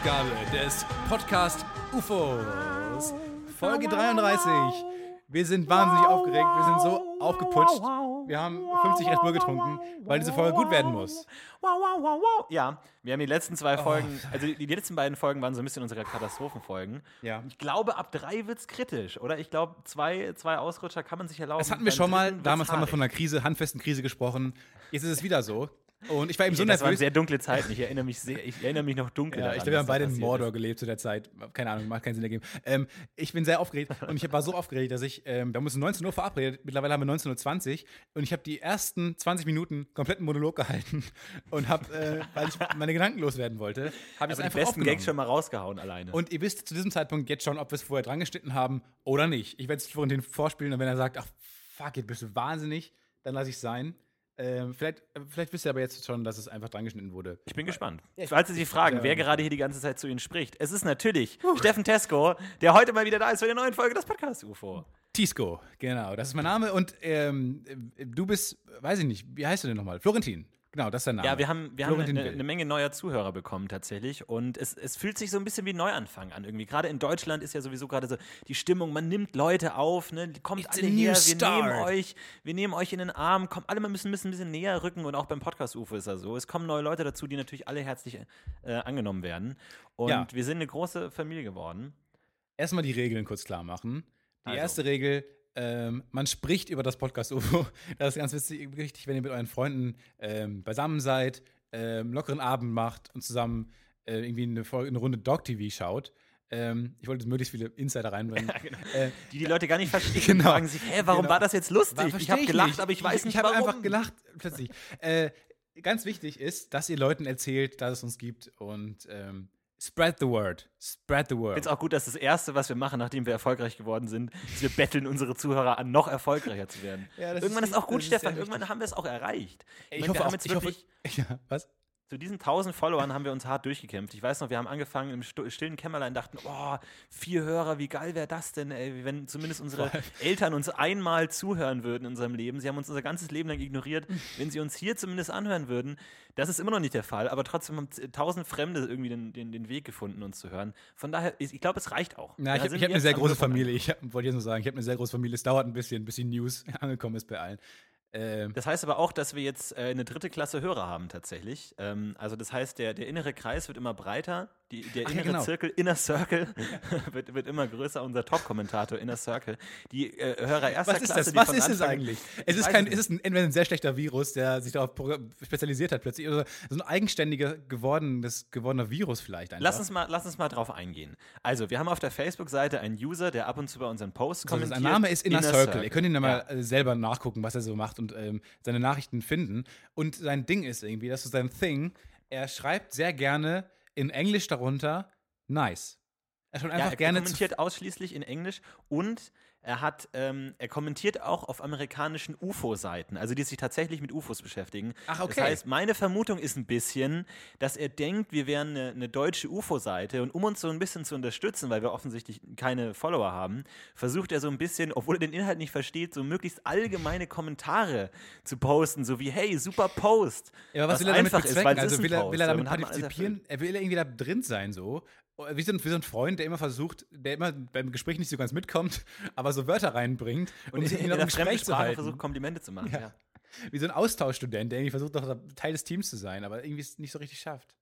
Ausgabe des Podcast UFOs. Folge 33. Wir sind wahnsinnig aufgeregt, wir sind so aufgeputscht. Wir haben 50 Red Bull getrunken, weil diese Folge gut werden muss. Ja, wir haben die letzten zwei Folgen, also die, die letzten beiden Folgen waren so ein bisschen unsere Katastrophenfolgen. Ja. Ich glaube, ab drei wird es kritisch, oder? Ich glaube, zwei, zwei Ausrutscher kann man sich erlauben. Das hatten wir schon mal. Damals haben wir von einer Krise, handfesten Krise gesprochen. Jetzt ist es wieder so. Und ich war eben so das waren nervös. sehr dunkle Zeiten. Ich erinnere mich sehr, ich erinnere mich noch dunkel Ja, daran. ich glaube, wir haben beide in Mordor ist. gelebt zu der Zeit. Keine Ahnung, macht keinen Sinn ergeben. Ähm, ich bin sehr aufgeregt und ich war so aufgeregt, dass ich, ähm, wir haben uns um 19 Uhr verabredet, mittlerweile haben wir 19.20 Uhr und ich habe die ersten 20 Minuten kompletten Monolog gehalten und habe, äh, weil ich meine Gedanken loswerden wollte, habe ich es Aber die einfach besten. Gags schon mal rausgehauen alleine. Und ihr wisst zu diesem Zeitpunkt jetzt schon, ob wir es vorher dran geschnitten haben oder nicht. Ich werde es Florentin vorspielen und wenn er sagt, ach, fuck it, bist du wahnsinnig, dann lasse ich es sein. Ähm, vielleicht, äh, vielleicht wisst ihr aber jetzt schon, dass es einfach dran geschnitten wurde. Ich bin gespannt. Falls Sie sich fragen, Ja. wer gerade hier die ganze Zeit zu Ihnen spricht, es ist natürlich Steffen Tesco, der heute mal wieder da ist für eine neue Folge des Podcast UFO. Tisco, genau, das ist mein Name. Und ähm, äh, du bist, weiß ich nicht, wie heißt du denn nochmal? Florentin. Genau, das ist dein Name. Ja, wir haben, wir haben eine, eine Menge neuer Zuhörer bekommen tatsächlich und es, es fühlt sich so ein bisschen wie Neuanfang an irgendwie. Gerade in Deutschland ist ja sowieso gerade so die Stimmung, man nimmt Leute auf, ne? kommt It's alle her, wir nehmen euch, wir nehmen euch in den Arm, kommt alle mal müssen, müssen ein bisschen näher rücken und auch beim Podcast UFO ist das so. Es kommen neue Leute dazu, die natürlich alle herzlich äh, angenommen werden und Ja. wir sind eine große Familie geworden. Erstmal die Regeln kurz klar machen. Die Also. erste Regel, ähm, man spricht über das Podcast UFO. Das ist ganz witzig, wichtig, wenn ihr mit euren Freunden ähm, beisammen seid, ähm, lockeren Abend macht und zusammen äh, irgendwie eine, Folge, eine Runde Dog TV schaut. Ähm, ich wollte möglichst viele Insider reinbringen. äh, Die die Leute gar nicht verstehen, Genau. die fragen sich, hä, warum Genau. war das jetzt lustig? War- ich habe gelacht, nicht. aber ich weiß nicht Ich habe warum. einfach gelacht plötzlich. äh, ganz wichtig ist, dass ihr Leuten erzählt, dass es uns gibt und ähm, spread the word. Spread the Ich word. finde es auch gut, dass das Erste, was wir machen, nachdem wir erfolgreich geworden sind, ist, wir betteln unsere Zuhörer an, noch erfolgreicher zu werden. Ja, das Irgendwann ist- ist auch gut, Stefan. Irgendwann haben wir es auch erreicht. Ich meine, hoffe wir auch, haben jetzt ich hoffe, wirklich, ja, was? Zu diesen 1000 Followern haben wir uns hart durchgekämpft. Ich weiß noch, wir haben angefangen im stillen Kämmerlein, dachten, oh, vier Hörer, wie geil wäre das denn, ey, wenn zumindest unsere Eltern uns einmal zuhören würden in unserem Leben. Sie haben uns unser ganzes Leben lang ignoriert. Wenn sie uns hier zumindest anhören würden, das ist immer noch nicht der Fall, aber trotzdem haben z- 1000 Fremde irgendwie den, den, den Weg gefunden, uns zu hören. Von daher, ich, glaube, es reicht auch. Na, ich habe hab eine sehr große Familie. Ich wollte jetzt nur sagen, ich habe eine sehr große Familie. Es dauert ein bisschen, bis die News angekommen ist bei allen. Ähm, Das heißt aber auch, dass wir jetzt äh, eine dritte Klasse Hörer haben tatsächlich. Ähm, also das heißt, der, der innere Kreis wird immer breiter, die, der Ach ja, innere genau. Zirkel, Inner Circle, wird, wird immer größer, unser Top-Kommentator Inner Circle. Die äh, Hörer erster was ist Klasse, das? Was ist es eigentlich? Ich Es ist kein, es ist ein, entweder ein sehr schlechter Virus, der sich darauf spezialisiert hat plötzlich, oder so ein eigenständiger gewordenes, gewordener Virus vielleicht einfach. Lass uns, mal, lass uns mal drauf eingehen. Also, wir haben auf der Facebook-Seite einen User, der ab und zu bei unseren Posts kommentiert. sein Name ist Inner, Circle. Ihr könnt ihn dann Ja. mal äh, selber nachgucken, was er so macht und ähm, seine Nachrichten finden. Und sein Ding ist irgendwie, das ist sein Thing. Er schreibt sehr gerne in Englisch darunter nice. Er Ja, einfach er gerne zu kommentiert ausschließlich in Englisch und er hat, ähm, er kommentiert auch auf amerikanischen UFO-Seiten, also die sich tatsächlich mit UFOs beschäftigen. Ach, okay. Das heißt, meine Vermutung ist ein bisschen, dass er denkt, wir wären eine, eine deutsche UFO-Seite und um uns so ein bisschen zu unterstützen, weil wir offensichtlich keine Follower haben, versucht er so ein bisschen, obwohl er den Inhalt nicht versteht, so möglichst allgemeine Kommentare zu posten, so wie, hey, super Post. Ja, aber was, will er damit einfach ist, bezwecken? weil also ist will er, will er ja, damit partizipieren? Er will irgendwie da drin sein, so. Wie so, ein, wie so ein Freund, der immer versucht, der immer beim Gespräch nicht so ganz mitkommt, aber so Wörter reinbringt, um Und sich in, in im der Gespräch zu halten. versucht, Komplimente zu machen. Ja. Ja. Wie so ein Austauschstudent, der irgendwie versucht, noch Teil des Teams zu sein, aber irgendwie es nicht so richtig schafft.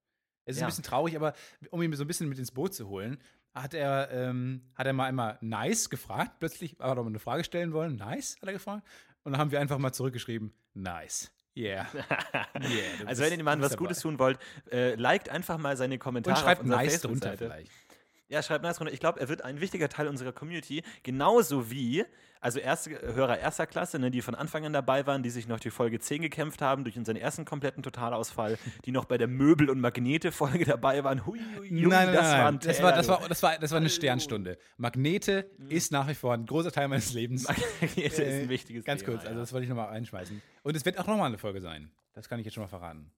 Es ist Ja. ein bisschen traurig, aber um ihn so ein bisschen mit ins Boot zu holen, hat er, ähm, hat er mal einmal nice gefragt. Plötzlich hat er mal eine Frage stellen wollen. Nice, hat er gefragt. Und dann haben wir einfach mal zurückgeschrieben, nice. Yeah. yeah Also wenn ihr dem Mann was Gutes dabei. tun wollt, äh, liked einfach mal seine Kommentare Und schreibt auf unserer nice drunter Facebook-Seite. vielleicht. Ja, schreibt nice drunter. Ich glaube, er wird ein wichtiger Teil unserer Community, genauso wie, also erste, Hörer erster Klasse, ne, die von Anfang an dabei waren, die sich noch die Folge 10 gekämpft haben, durch unseren ersten kompletten Totalausfall, die noch bei der Möbel- und Magnete-Folge dabei waren. Hui, hui, hui, Nein, nein, das nein, war nein. ein Das war, das, war, das, war, das war eine Sternstunde. Magnete Mhm. ist nach wie vor ein großer Teil meines Lebens. Magnete ist Äh, ein wichtiges Ganz Thema, kurz, also das wollte ich nochmal einschmeißen. Und es wird auch nochmal eine Folge sein. Das kann ich jetzt schon mal verraten.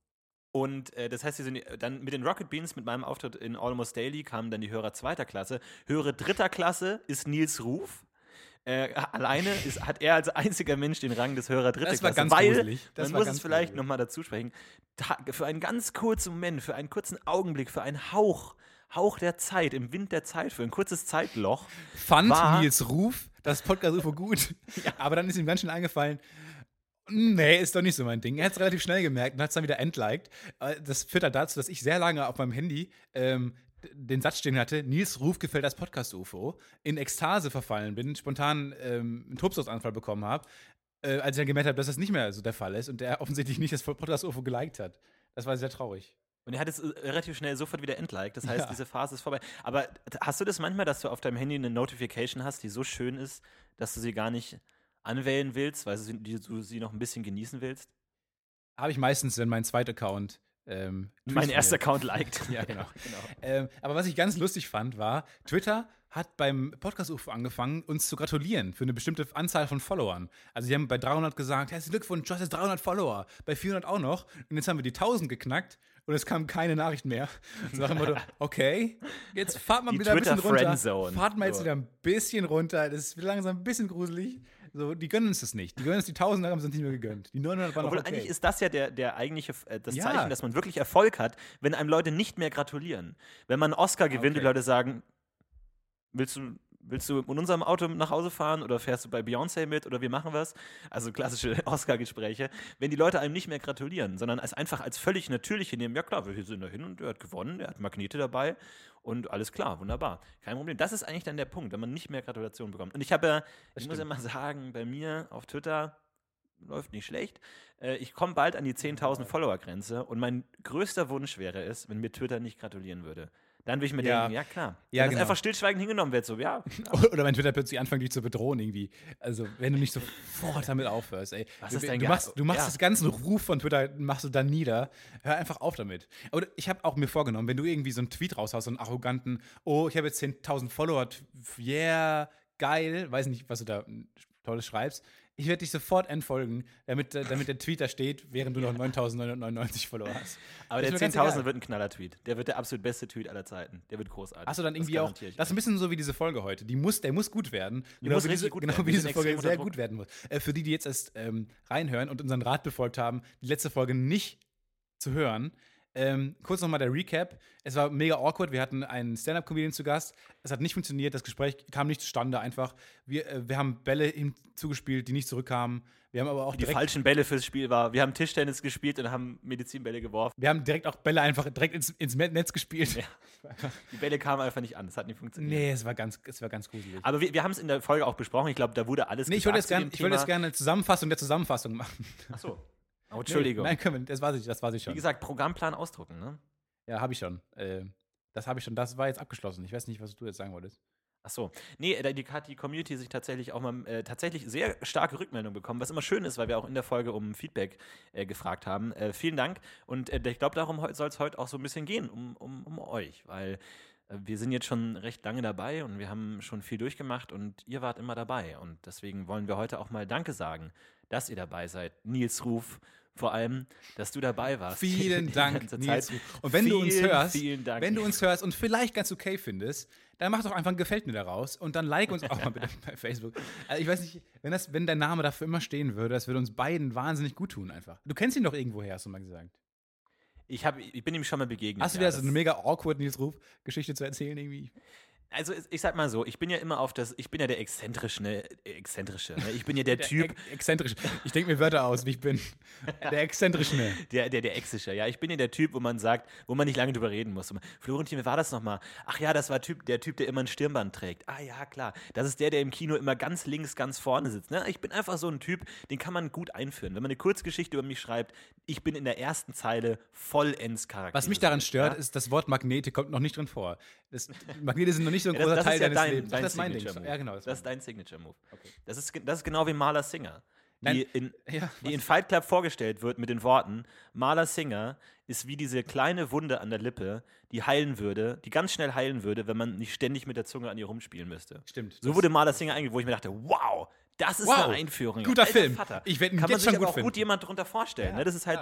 Und äh, das heißt, wir sind dann mit den Rocket Beans, mit meinem Auftritt in Almost Daily, kamen dann die Hörer zweiter Klasse. Hörer dritter Klasse ist Nils Ruf. Äh, alleine ist, hat er als einziger Mensch den Rang des Hörer dritter Das war Klasse. ganz weil, gruselig. Das man muss es vielleicht nochmal dazu sprechen, ta- für einen ganz kurzen Moment, für einen kurzen Augenblick, für einen Hauch Hauch der Zeit, im Wind der Zeit, für ein kurzes Zeitloch. Fand war- Nils Ruf das Podcast UFO gut. Aber dann ist ihm ganz schnell eingefallen, nee, ist doch nicht so mein Ding. Er hat es relativ schnell gemerkt und hat es dann wieder entliked. Äh, Das führt halt dazu, dass ich sehr lange auf meinem Handy ähm, den Satz stehen hatte, Nils Ruf gefällt das Podcast UFO, in Ekstase verfallen bin, spontan ähm, einen Tobsuchtsanfall bekommen habe, äh, als ich dann gemerkt habe, dass das nicht mehr so der Fall ist und der offensichtlich nicht das Podcast UFO geliked hat. Das war sehr traurig. Und er hat es äh, relativ schnell sofort wieder entliked. Das heißt, Ja. diese Phase ist vorbei. Aber hast du das manchmal, dass du auf deinem Handy eine Notification hast, die so schön ist, dass du sie gar nicht anwählen willst, weil du sie, die, du sie noch ein bisschen genießen willst? Habe ich meistens, wenn mein zweiter Account ähm, Mein erster Account liked. Ja, genau. genau. Ähm, aber was ich ganz lustig fand, war, Twitter hat beim Podcast UFO angefangen, uns zu gratulieren für eine bestimmte Anzahl von Followern. Also, die haben bei 300 gesagt, herzlichen Glückwunsch, du hast jetzt 300 Follower. Bei 400 auch noch. Und jetzt haben wir die 1000 geknackt und es kam keine Nachricht mehr. So nach dem Motto, okay, jetzt fahrt mal Die wieder ein bisschen runter. Fahrt mal jetzt So. wieder ein bisschen runter. Das ist langsam ein bisschen gruselig. So, die gönnen uns das nicht. Die gönnen uns die 1000, haben sie uns nicht mehr gegönnt. Die 900 waren Obwohl okay. eigentlich ist das ja der, der eigentliche, äh, das Ja. Zeichen, dass man wirklich Erfolg hat, wenn einem Leute nicht mehr gratulieren. Wenn man einen Oscar gewinnt und okay. Leute sagen, willst du, willst du in unserem Auto nach Hause fahren oder fährst du bei Beyoncé mit oder wir machen was? Also klassische Oscar-Gespräche. Wenn die Leute einem nicht mehr gratulieren, sondern es einfach als völlig natürlich hinnehmen, ja klar, wir sind da hin und er hat gewonnen, er hat Magnete dabei und alles klar, wunderbar. Kein Problem. Das ist eigentlich dann der Punkt, wenn man nicht mehr Gratulationen bekommt. Und ich habe ja, ich muss ja mal sagen, bei mir auf Twitter läuft nicht schlecht. Äh, ich komme bald an die 10.000 Follower-Grenze und mein größter Wunsch wäre es, wenn mir Twitter nicht gratulieren würde. Dann würde ich mir Ja. denken, ja klar. Ja, wenn genau. einfach stillschweigend hingenommen wird, so, ja, Oder wenn Twitter plötzlich anfängt, dich zu bedrohen irgendwie. Also, wenn du nicht sofort damit aufhörst, ey. Was du, ist denn du machst, du machst ja. das ganzen Ruf von Twitter, machst du dann nieder. Hör einfach auf damit. Aber ich habe auch mir vorgenommen, wenn du irgendwie so einen Tweet raushaust, so einen arroganten, oh, ich habe jetzt 10.000 Follower, yeah, geil, weiß nicht, was du da mm, Tolles schreibst. Ich werde dich sofort entfolgen, damit, äh, damit der Tweet da steht, während du noch 9.999 Follower hast. aber Das der ist mir ganz 10.000 egal. wird ein Knaller-Tweet. Der wird der absolut beste Tweet aller Zeiten. Der wird großartig. Du dann Das irgendwie auch, garantiere ich das ist ein bisschen so wie diese Folge heute. Die muss, der muss gut werden. Genau muss wie diese, gut genau werden. wie diese Folge sehr gut werden muss. Äh, für die, die jetzt erst ähm, reinhören und unseren Rat befolgt haben, die letzte Folge nicht zu hören. Ähm, kurz nochmal der Recap. Es war mega awkward. Wir hatten einen Stand-Up-Comedian zu Gast. Es hat nicht funktioniert. Das Gespräch kam nicht zustande. Einfach. Wir, äh, wir haben Bälle ihm zugespielt, die nicht zurückkamen. Wir haben aber auch die falschen Bälle fürs Spiel war. Wir haben Tischtennis gespielt und haben Medizinbälle geworfen. wir haben direkt auch Bälle einfach direkt ins, ins Netz gespielt. Ja. Die Bälle kamen einfach nicht an. Das hat nicht funktioniert. Nee, es war ganz, es war ganz gruselig. Aber wir, wir haben es in der Folge auch besprochen. Ich glaube, da wurde alles Nee, ich wollte jetzt gerne ich wollte dem jetzt gerne eine Zusammenfassung der Zusammenfassung machen. Thema. Achso. Oh, Entschuldigung. Nee, nein, können wir, das weiß ich, das weiß ich Wie schon. gesagt, Programmplan ausdrucken, ne? Ja, habe ich schon. Äh, das habe ich schon. Das war jetzt abgeschlossen. Ich weiß nicht, was du jetzt sagen wolltest. Ach so. Nee, da die, hat die Community sich tatsächlich auch mal äh, tatsächlich sehr starke Rückmeldungen bekommen, was immer schön ist, weil wir auch in der Folge um Feedback äh, gefragt haben. Äh, vielen Dank. Und äh, ich glaube, darum soll es heute auch so ein bisschen gehen, um, um, um euch, weil äh, wir sind jetzt schon recht lange dabei und wir haben schon viel durchgemacht und ihr wart immer dabei. Und deswegen wollen wir heute auch mal Danke sagen, dass ihr dabei seid. Nils Ruf, vor allem, dass du dabei warst. Vielen Dank, Nils. Und wenn du uns Vielen, hörst, vielen wenn du uns hörst und vielleicht ganz okay findest, dann mach doch einfach ein Gefällt mir daraus und dann like uns auch mal bitte bei Facebook. Also ich weiß nicht, wenn, das, wenn dein Name dafür immer stehen würde, das würde uns beiden wahnsinnig gut tun einfach. Du kennst ihn doch irgendwoher, hast du mal gesagt. ich, hab, ich bin ihm schon mal begegnet. Hast du ja, wieder so das- eine mega awkward Nils Ruf-Geschichte zu erzählen irgendwie? Also ich- sag mal so, ich bin ja immer auf das, ich bin ja der exzentrische, ne, exzentrische, ne? ich bin ja der Typ, Ex exzentrisch. Ich denke mir Wörter aus, wie ich bin. Der exzentrische. ne? der, der, der Exische, ja, ich bin ja der Typ, wo man sagt, wo man nicht lange drüber reden muss. Florentin, wie war das nochmal? Ach ja, das war typ, der Typ, der immer ein Stirnband trägt. Ah ja, klar, das ist der, der im Kino immer ganz links, ganz vorne sitzt. Ne? Ich bin einfach so ein Typ, den kann man gut einführen. Wenn man eine Kurzgeschichte über mich schreibt, ich bin in der ersten Zeile vollends Charakter. Was mich daran stört, ja? ist, das Wort Magnete kommt noch nicht drin vor. Das, Magnete sind noch nicht so ein Ja, das, großer das Teil ist ja deines dein, Lebens. Ach, dein das ist mein Ding. Ja, genau. Das ist dein Signature Move. Okay. Das, ist, das ist genau wie Maler Singer. Die in, ja, die in Fight Club vorgestellt wird mit den Worten: Maler Singer ist wie diese kleine Wunde an der Lippe, die heilen würde, die ganz schnell heilen würde, wenn man nicht ständig mit der Zunge an ihr rumspielen müsste. Stimmt. So Das- wurde Maler Singer eingeführt, wo ich mir dachte: Wow, das ist Wow, eine Einführung. guter Alter Film. Vater. Ich werd ihn Kann man sich aber gut auch gut jemand drunter vorstellen. Ja, ne? Das ist halt,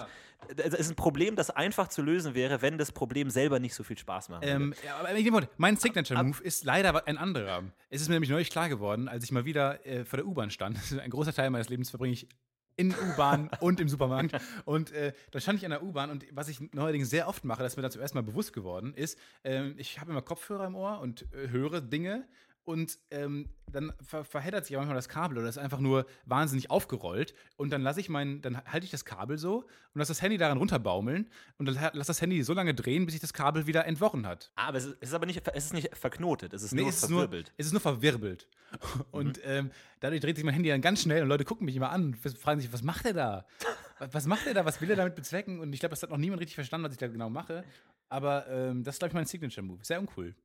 das ist ein Problem, das einfach zu lösen wäre, wenn das Problem selber nicht so viel Spaß macht. Ähm, ja, mein Signature-Move ist leider ein anderer. Es ist mir nämlich neulich klar geworden, als ich mal wieder äh, vor der U-Bahn stand. Ein großer Teil meines Lebens verbringe ich in U-Bahn und im Supermarkt. Und äh, da stand ich an der U-Bahn und was ich neuerdings sehr oft mache, das ist mir dann zum ersten Mal bewusst geworden, ist, äh, ich habe immer Kopfhörer im Ohr und äh, höre Dinge und ähm, dann ver verheddert sich manchmal das Kabel oder ist einfach nur wahnsinnig aufgerollt und dann lasse ich meinen, dann halte ich das Kabel so und lasse das Handy daran runterbaumeln und dann lasse das Handy so lange drehen, bis sich das Kabel wieder entworren hat. Ah, aber es ist, es ist aber nicht, es ist nicht verknotet, es ist Nee, nur es ist verwirbelt. Nur, es ist nur verwirbelt. Und ähm, dadurch dreht sich mein Handy dann ganz schnell und Leute gucken mich immer an und fragen sich, was macht er da? Was- Was macht er da? Was will er damit bezwecken? Und ich glaube, das hat noch niemand richtig verstanden, was ich da genau mache. Aber ähm, das ist, glaube ich, mein Signature-Move. Sehr uncool.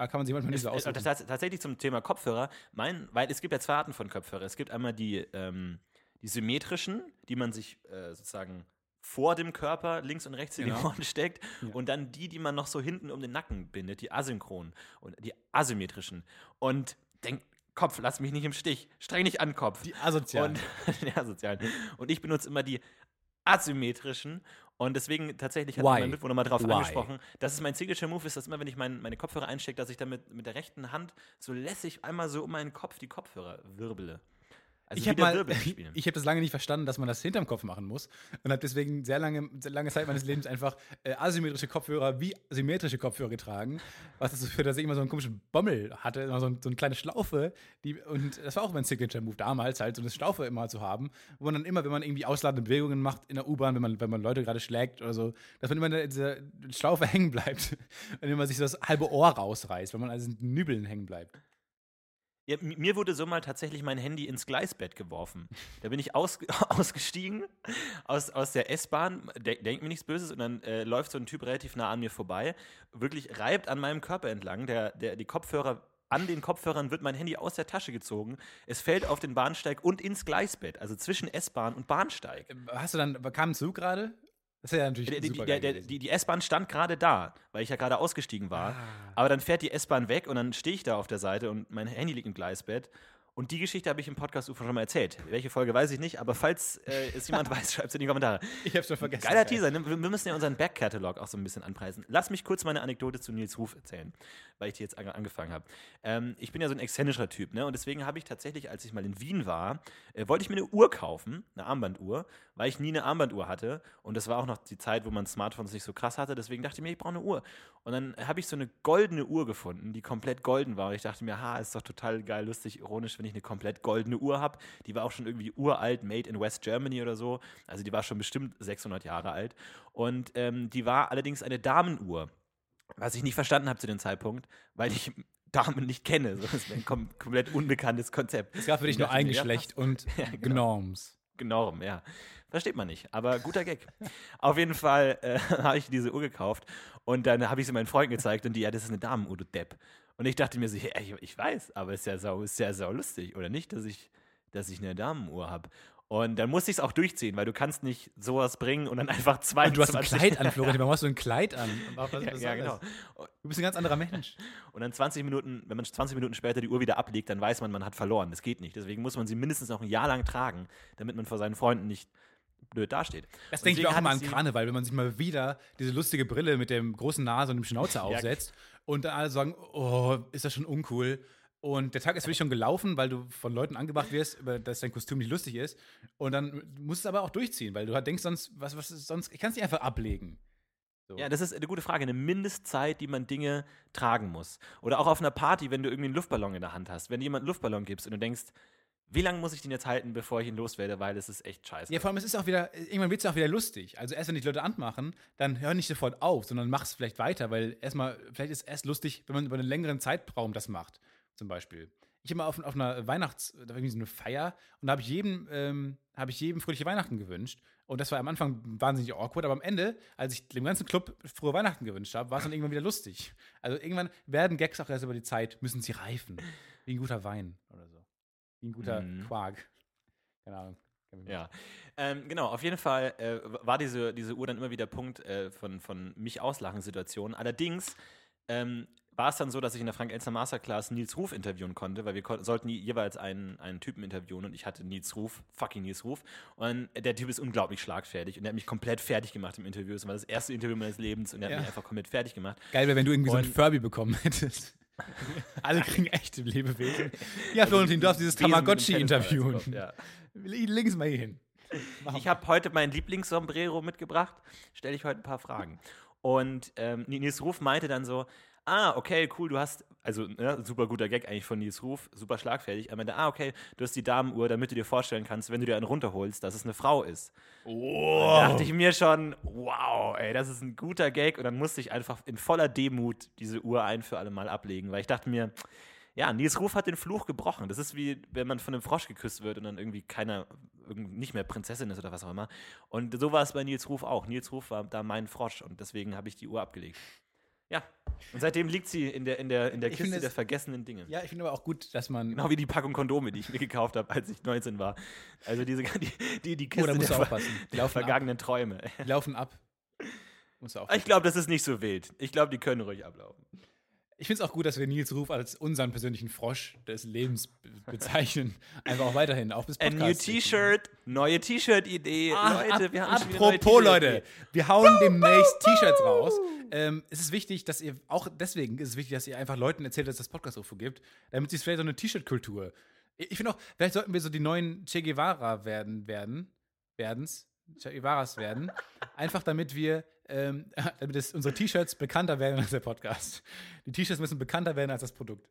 Aber kann man sich manchmal nicht so äh, aussuchen. tats- tatsächlich zum Thema Kopfhörer, mein, weil es gibt ja zwei Arten von Kopfhörer. Es gibt einmal die, ähm, die symmetrischen, die man sich äh, sozusagen vor dem Körper links und rechts in die Genau. Ohren steckt und dann die, die man noch so hinten um den Nacken bindet, die asynchronen und die asymmetrischen. Und denk, Kopf, lass mich nicht im Stich. Streng dich an, Kopf. Die asozialen. Und, die asozialen. Und ich benutze immer die asymmetrischen. Und deswegen tatsächlich hat Why? mein Mitbewohner mal drauf Why? angesprochen, dass es mein Signature-Move ist, dass immer, wenn ich mein, meine Kopfhörer einstecke, dass ich dann mit, mit der rechten Hand so lässig einmal so um meinen Kopf die Kopfhörer wirbele. Also ich habe mal, ich habe das lange nicht verstanden, dass man das hinterm Kopf machen muss und habe deswegen sehr lange, sehr lange Zeit meines Lebens einfach äh, asymmetrische Kopfhörer wie symmetrische Kopfhörer getragen, was dazu führt, dass ich immer so einen komischen Bommel hatte, immer so, ein, so eine kleine Schlaufe, die und das war auch mein Signature Move damals halt so eine Schlaufe immer zu haben, wo man dann immer, wenn man irgendwie ausladende Bewegungen macht in der U-Bahn, wenn man wenn man Leute gerade schlägt oder so, dass man immer in dieser Schlaufe hängen bleibt und immer sich so das halbe Ohr rausreißt, wenn man also in den Nübeln hängen bleibt. Ja, mir wurde so mal tatsächlich mein Handy ins Gleisbett geworfen. Da bin ich aus, ausgestiegen aus, aus der S-Bahn, de denkt mir nichts Böses, und dann äh, läuft so ein Typ relativ nah an mir vorbei, wirklich reibt an meinem Körper entlang, der, der, die Kopfhörer, an den Kopfhörern wird mein Handy aus der Tasche gezogen, es fällt auf den Bahnsteig und ins Gleisbett, also zwischen S-Bahn und Bahnsteig. Hast du dann kam ein Zug gerade? Das ist ja natürlich die, super der, der, die, die S-Bahn stand gerade da, weil ich ja gerade ausgestiegen war. Aber dann fährt die S-Bahn weg und dann stehe ich da auf der Seite und mein Handy liegt im Gleisbett. Und die Geschichte habe ich im Podcast UFO schon mal erzählt. Welche Folge weiß ich nicht, aber falls äh, es jemand weiß, schreibt es in die Kommentare. Ich hab's schon vergessen. Geiler Teaser, ne? wir müssen ja unseren Back-Catalog auch so ein bisschen anpreisen. Lass mich kurz meine Anekdote zu Nils Ruf erzählen, weil ich die jetzt an angefangen habe. Ähm, ich bin ja so ein exzentrischer Typ, ne? Und deswegen habe ich tatsächlich, als ich mal in Wien war, äh, wollte ich mir eine Uhr kaufen, eine Armbanduhr, weil ich nie eine Armbanduhr hatte. Und das war auch noch die Zeit, wo man Smartphones nicht so krass hatte. Deswegen dachte ich mir, ich brauche eine Uhr. Und dann habe ich so eine goldene Uhr gefunden, die komplett golden war. Und ich dachte mir, ha, ist doch total geil, lustig, ironisch, wenn ich eine komplett goldene Uhr habe. Die war auch schon irgendwie uralt, made in West Germany oder so. Also die war schon bestimmt 600 Jahre alt. Und ähm, die war allerdings eine Damenuhr. Was ich nicht verstanden habe zu dem Zeitpunkt, weil ich Damen nicht kenne. So, das wäre ein kom komplett unbekanntes Konzept. Es gab für dich Ich nur ein Geschlecht und Ja, genau. Gnomes. Genau, ja. Versteht man nicht, aber guter Gag. Auf jeden Fall äh, habe ich diese Uhr gekauft und dann habe ich sie meinen Freunden gezeigt und die, ja, das ist eine Damenuhr, du Depp. Und ich dachte mir so, ja, ich, ich weiß, aber ist ja sau, ist ja sau lustig, oder nicht, dass ich, dass ich eine Damenuhr habe. Und dann musste ich es auch durchziehen, weil du kannst nicht sowas bringen und dann einfach zwei Und du hast ein Kleid an, Florian. Warum hast du ein Kleid an? Ja, ja, genau. Du bist ein ganz anderer Mensch. Und dann 20 Minuten, wenn man 20 Minuten später die Uhr wieder ablegt, dann weiß man, man hat verloren. Das geht nicht. Deswegen muss man sie mindestens noch ein Jahr lang tragen, damit man vor seinen Freunden nicht blöd dasteht. Das denke ich auch immer an Karneval, wenn man sich mal wieder diese lustige Brille mit dem großen Nase und dem Schnauzer aufsetzt und dann alle sagen, oh, ist das schon uncool. Und der Tag ist wirklich schon gelaufen, weil du von Leuten angebracht wirst, dass dein Kostüm nicht lustig ist. Und dann musst du es aber auch durchziehen, weil du halt denkst sonst, was, was sonst, ich kann es nicht einfach ablegen. So. Ja, das ist eine gute Frage. Eine Mindestzeit, die man Dinge tragen muss. Oder auch auf einer Party, wenn du irgendwie einen Luftballon in der Hand hast. Wenn du jemanden einen Luftballon gibst und du denkst, wie lange muss ich den jetzt halten, bevor ich ihn loswerde, weil es ist echt scheiße. Ja, vor allem, es ist auch wieder, irgendwann wird es auch wieder lustig. Also erst wenn dich Leute anmachen, dann hör nicht sofort auf, sondern mach es vielleicht weiter, weil erstmal, vielleicht ist es erst lustig, wenn man über einen längeren Zeitraum das macht, zum Beispiel. Ich habe mal auf, auf einer Weihnachts-, da war irgendwie so eine Feier und da habe ich jedem, ähm, habe ich jedem fröhliche Weihnachten gewünscht. Und das war am Anfang wahnsinnig awkward, aber am Ende, als ich dem ganzen Club frohe Weihnachten gewünscht habe, war es dann irgendwann wieder lustig. Also irgendwann werden Gags auch erst über die Zeit, müssen sie reifen. Wie ein guter Wein oder so. Wie ein guter Mhm. Quark. Keine Ahnung. Ja, ähm, genau, auf jeden Fall äh, war diese, diese Uhr dann immer wieder Punkt äh, von, von mich auslachen Situationen. Allerdings ähm, war es dann so, dass ich in der Frank-Elster Masterclass Nils Ruf interviewen konnte, weil wir kon- sollten je- jeweils einen, einen Typen interviewen und ich hatte Nils Ruf, fucking Nils Ruf. Und der Typ ist unglaublich schlagfertig und der hat mich komplett fertig gemacht im Interview. Das war das erste Interview meines Lebens und er hat Ja. mich einfach komplett fertig gemacht. Geil wäre, wenn du irgendwie so ein Und- Furby bekommen hättest. Alle kriegen echte Lebewesen. Ja, Florentin, du darfst dieses Tamagotchi interviewen. Ja. Links mal hier hin. Ich habe heute mein Lieblingssombrero mitgebracht. Stelle ich heute ein paar Fragen. Und ähm, Nils Ruf meinte dann so: Ah, okay, cool, du hast, also ne, super guter Gag eigentlich von Nils Ruf, super schlagfertig. Er meinte: Ah, okay, du hast die Damenuhr, damit du dir vorstellen kannst, wenn du dir einen runterholst, dass es eine Frau ist. Oh. Da dachte ich mir schon: Wow, ey, das ist ein guter Gag. Und dann musste ich einfach in voller Demut diese Uhr ein für alle Mal ablegen, weil ich dachte mir, ja, Nils Ruf hat den Fluch gebrochen. Das ist wie, wenn man von einem Frosch geküsst wird und dann irgendwie keiner, nicht mehr Prinzessin ist oder was auch immer. Und so war es bei Nils Ruf auch. Nils Ruf war da mein Frosch und deswegen habe ich die Uhr abgelegt. Ja. Und seitdem liegt sie in der, in der, in der Ich Kiste es- der vergessenen Dinge. Ja, ich finde aber auch gut, dass man. Genau wie die Packung Kondome, die ich mir gekauft habe, als ich 19 war. Also diese, die, die, die Oh, Kiste musst der, ver- aufpassen. Die der laufen ab. vergangenen Träume. Die laufen ab. Musst du auch. Ich glaube, das ist nicht so wild. Ich glaube, die können ruhig ablaufen. Ich finde es auch gut, dass wir Nils Ruf als unseren persönlichen Frosch des Lebens be- bezeichnen. Einfach auch weiterhin, auch bis Ein Podcast. new T-Shirt, neue T-Shirt-Idee. Ah, Leute, ab- wir haben Apropos. Leute, wir hauen demnächst T-Shirts raus. Ähm, es ist wichtig, dass ihr, auch deswegen ist es wichtig, dass ihr einfach Leuten erzählt, dass es das Podcast-UFO gibt, damit es vielleicht so eine T-Shirt-Kultur. Ich ich finde auch, vielleicht sollten wir so die neuen Che Guevara werden, werden, werdens, Che Guevaras werden. Einfach damit wir, ähm, damit es, unsere T-Shirts bekannter werden als der Podcast. Die T-Shirts müssen bekannter werden als das Produkt.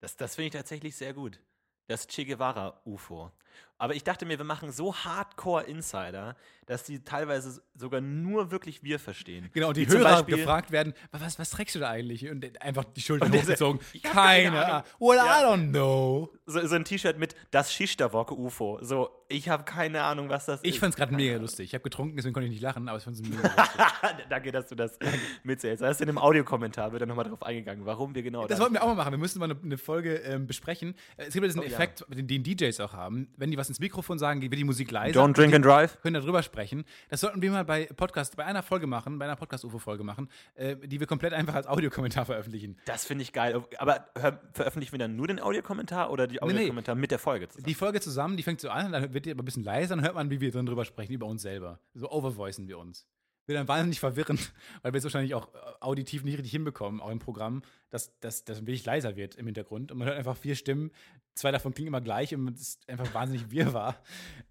Das, das finde ich tatsächlich sehr gut. Das Che Guevara UFO. Aber ich dachte mir, wir machen so Hardcore Insider, dass die teilweise sogar nur wirklich wir verstehen. Genau, und die Hörer Beispiel- gefragt werden, "Was- was, trägst du da eigentlich? Und einfach die Schultern hochgezogen. "Ich Keine keine Ahnung. Ahnung." Well, Ja. I don't know. So, so ein T-Shirt mit das Schichterwoche UFO. So, ich habe keine Ahnung, was das Ich ist. fand's gerade mega lustig. Ich habe getrunken, deswegen konnte ich nicht lachen, aber ich fand's mega lustig. Danke, dass du das mitzählst. Da ist in dem Audiokommentar wird dann nochmal drauf eingegangen, warum wir genau Das wollten wir auch mal machen. Wir müssen mal eine, eine Folge ähm, besprechen. Äh, Es gibt ja diesen Oh, ja. Effekt, den, den DJs auch haben. Wenn die was ins Mikrofon sagen, wird die Musik leiser. Don't drink and drive. können darüber sprechen. Das sollten wir mal bei Podcast, bei einer Folge machen, bei einer Podcast-UFO-Folge machen, äh, die wir komplett einfach als Audiokommentar veröffentlichen. Das finde ich geil. Aber hör, veröffentlichen wir dann nur den Audiokommentar oder die nee. Audiokommentar mit der Folge zusammen? Die Folge zusammen, die fängt so an, dann wird die aber ein bisschen leiser, dann hört man, wie wir drin drüber sprechen, über uns selber. So overvoicen wir uns. Wird dann wahnsinnig verwirrend, weil wir es wahrscheinlich auch äh, auditiv nicht richtig hinbekommen, auch im Programm, dass das dass wirklich leiser wird im Hintergrund. Und man hört einfach vier Stimmen, zwei davon klingen immer gleich und es ist einfach wahnsinnig wirrwarr.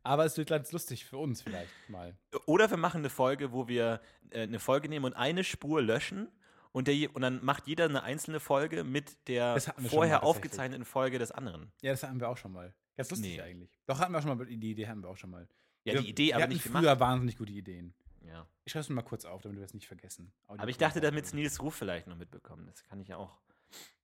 Aber es wird ganz lustig für uns vielleicht mal. Oder wir machen eine Folge, wo wir äh, eine Folge nehmen und eine Spur löschen und, der, und dann macht jeder eine einzelne Folge mit der vorher mal aufgezeichneten Folge des anderen. Ja, das hatten wir auch schon mal. Ganz lustig Nee. eigentlich. Doch, hatten wir auch schon mal, die Idee hatten wir auch schon mal. Ja, wir, die Idee, wir aber nicht früher gemacht. wahnsinnig gute Ideen. Ja. Ich schreibe es mir mal kurz auf, damit wir es nicht vergessen. Aber ich dachte, damit es Nils Ruf vielleicht noch mitbekommen. Das kann ich ja auch.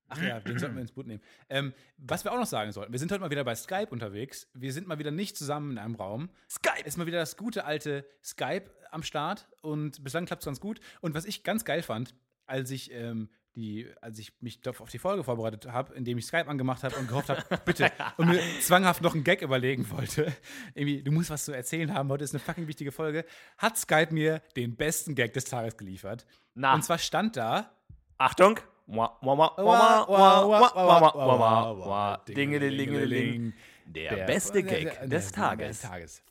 Ach ja, den sollten wir ins Boot nehmen. Ähm, was wir auch noch sagen sollten, wir sind heute mal wieder bei Skype unterwegs. Wir sind mal wieder nicht zusammen in einem Raum. Skype! Ist mal wieder das gute alte Skype am Start und bislang klappt es ganz gut. Und was ich ganz geil fand, als ich, ähm, die, als ich mich auf die Folge vorbereitet habe, indem ich Skype angemacht habe und gehofft habe, bitte, und mir zwanghaft noch einen Gag überlegen wollte, irgendwie, du musst was zu erzählen haben, heute ist eine fucking wichtige Folge, hat Skype mir den besten Gag des Tages geliefert. Na. Und zwar stand da. Achtung! Der beste Gag des Tages.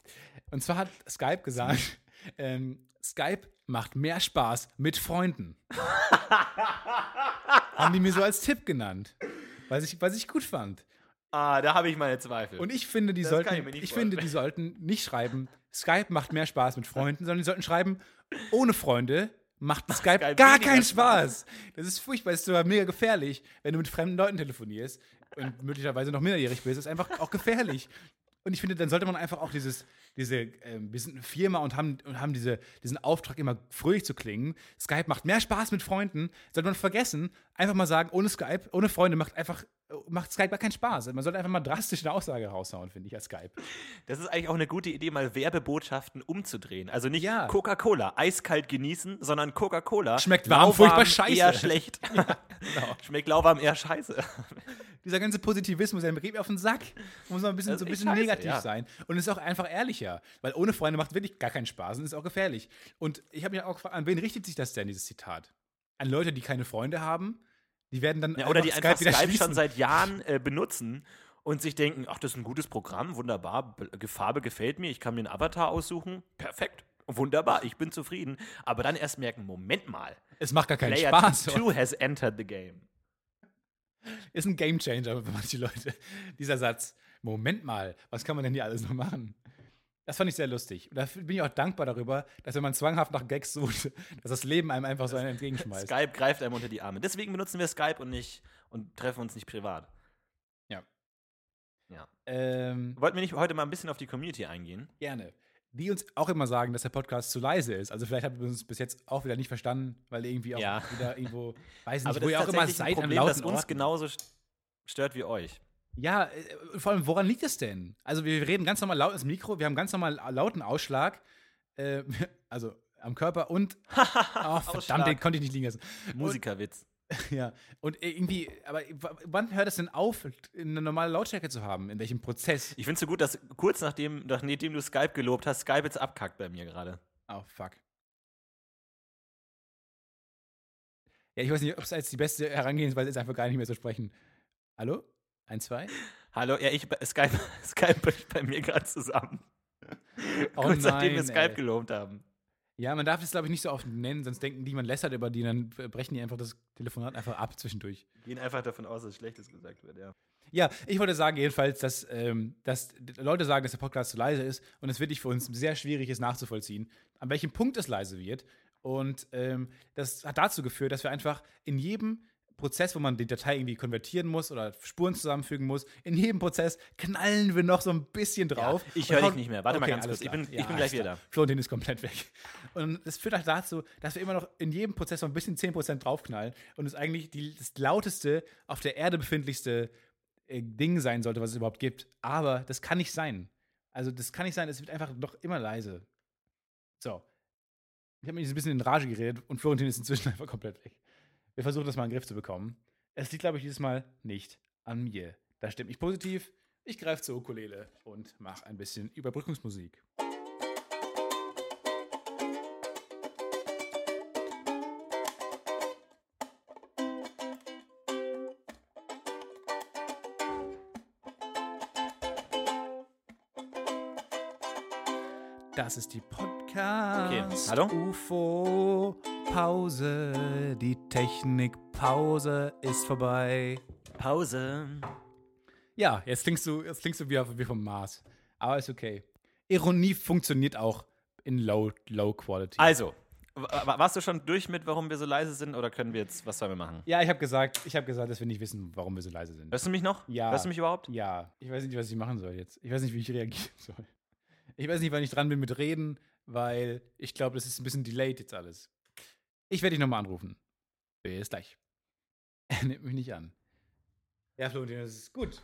Und zwar hat Skype gesagt, ähm, Skype macht mehr Spaß mit Freunden. Haben die mir so als Tipp genannt. Was ich, was ich gut fand. Ah, da habe ich meine Zweifel. Und ich finde, die Das ich sollten, nicht ich finde, die sollten nicht schreiben, Skype macht mehr Spaß mit Freunden, sondern die sollten schreiben, ohne Freunde macht Skype, Skype gar keinen Spaß. Spaß. Das ist furchtbar, das ist sogar mega gefährlich, wenn du mit fremden Leuten telefonierst und möglicherweise noch minderjährig bist. Das ist einfach auch gefährlich. Und ich finde, dann sollte man einfach auch dieses, diese, ähm, wir sind eine Firma und haben, und haben diese, diesen Auftrag, immer fröhlich zu klingen. Skype macht mehr Spaß mit Freunden. Sollte man vergessen, einfach mal sagen, ohne Skype, ohne Freunde macht einfach, macht Skype gar keinen Spaß. Man sollte einfach mal drastisch eine Aussage raushauen, finde ich, als Skype. Das ist eigentlich auch eine gute Idee, mal Werbebotschaften umzudrehen. Also nicht Ja. Coca-Cola eiskalt genießen, sondern Coca-Cola Schmeckt warm, furchtbar scheiße. Eher schlecht. Genau. Schmeckt lauwarm eher scheiße. Dieser ganze Positivismus, der geht mir auf den Sack. Muss mal ein bisschen, so ein bisschen scheiße, negativ ja. sein. Und ist auch einfach ehrlicher. Weil ohne Freunde macht wirklich gar keinen Spaß und ist auch gefährlich. Und ich habe mich auch gefragt, an wen richtet sich das denn, dieses Zitat? An Leute, die keine Freunde haben? Die werden dann Ja, oder die einfach wieder Skype schon seit Jahren äh, benutzen und sich denken, ach, das ist ein gutes Programm, wunderbar, Be- Farbe gefällt mir, ich kann mir einen Avatar aussuchen, perfekt, wunderbar, ich bin zufrieden. Aber dann erst merken, Moment mal, Es macht gar keinen Player Spaß. 2 has entered the game. Ist ein Gamechanger für manche Leute. Dieser Satz. Moment mal, was kann man denn hier alles noch machen? Das fand ich sehr lustig. Und da bin ich auch dankbar darüber, dass wenn man zwanghaft nach Gags sucht, dass das Leben einem einfach so einen entgegenschmeißt. Skype greift einem unter die Arme. Deswegen benutzen wir Skype und nicht und treffen uns nicht privat. Ja. Ja. Ähm, Wollten wir nicht heute mal ein bisschen auf die Community eingehen? gerne. Die uns auch immer sagen, dass der Podcast zu leise ist. Also vielleicht habt ihr uns bis jetzt auch wieder nicht verstanden, weil irgendwie auch Ja. wieder irgendwo, weiß Aber nicht, das wo ihr auch immer seid ein an Problem, lauten das uns Orten. genauso st- stört wie euch. Ja, äh, vor allem, woran liegt es denn? Also, wir reden ganz normal laut ins Mikro, wir haben ganz normal lauten Ausschlag, äh, also am Körper und. Oh, verdammt, den konnte ich nicht liegen lassen. Musikerwitz. Ja, und irgendwie, aber wann hört es denn auf, eine normale Lautstärke zu haben? In welchem Prozess? Ich finde es so gut, dass kurz nachdem, nachdem du Skype gelobt hast, Skype jetzt abkackt bei mir gerade. Oh, fuck. Ja, ich weiß nicht, ob es als die beste Herangehensweise ist, einfach gar nicht mehr zu sprechen. Hallo? Eins, zwei? Hallo, ja, ich Skype, Skype bricht bei mir gerade zusammen. Oh kurz nachdem wir nein, Skype ey. gelobt haben. Ja, man darf es, glaube ich, nicht so oft nennen, sonst denken die, man lästert über die, dann brechen die einfach das Telefonat einfach ab zwischendurch. Gehen einfach davon aus, dass Schlechtes gesagt wird, ja. Ja, ich wollte sagen jedenfalls, dass, ähm, dass Leute sagen, dass der Podcast zu leise ist und es wirklich für uns sehr schwierig ist nachzuvollziehen, an welchem Punkt es leise wird. Und ähm, das hat dazu geführt, dass wir einfach in jedem Prozess, wo man die Datei irgendwie konvertieren muss oder Spuren zusammenfügen muss, in jedem Prozess knallen wir noch so ein bisschen drauf. ich Und höre dich nicht mehr. Warte mal ganz kurz. Ich bin- ich bin gleich wieder da. Florentin ist komplett weg. Und das führt auch dazu, dass wir immer noch in jedem Prozess so ein bisschen 10% draufknallen und es eigentlich die, das lauteste, auf der Erde befindlichste äh, Ding sein sollte, was es überhaupt gibt. Aber das kann nicht sein. Also, das kann nicht sein, es wird einfach noch immer leise. So. Ich habe mich ein bisschen in Rage geredet und Florentin ist inzwischen einfach komplett weg. Wir versuchen das mal in den Griff zu bekommen. Es liegt, glaube ich, dieses Mal nicht an mir. Das stimmt mich positiv. Ich greife zur Ukulele und mache ein bisschen Überbrückungsmusik. Das ist die Podcast. Okay, hallo? UFO Pause. Die Technikpause ist vorbei. Pause. Ja, jetzt klingst du, jetzt klingst du wieder wie vom Mars. Aber ist okay. Ironie funktioniert auch in Low, low Quality. Also, wa- wa- warst du schon durch mit, warum wir so leise sind oder können wir jetzt, was sollen wir machen? ja, ich habe gesagt, ich habe gesagt, dass wir nicht wissen, warum wir so leise sind. Hörst du mich noch? Ja. Hörst du mich überhaupt? Ja, ich weiß nicht, was ich machen soll jetzt. Ich weiß nicht, wie ich reagieren soll. Ich weiß nicht, wann ich dran bin mit Reden, weil ich glaube, das ist ein bisschen delayed jetzt alles. Ich werde dich nochmal anrufen. Bis gleich. Er nimmt mich nicht an. Ja, Florentin, das ist gut.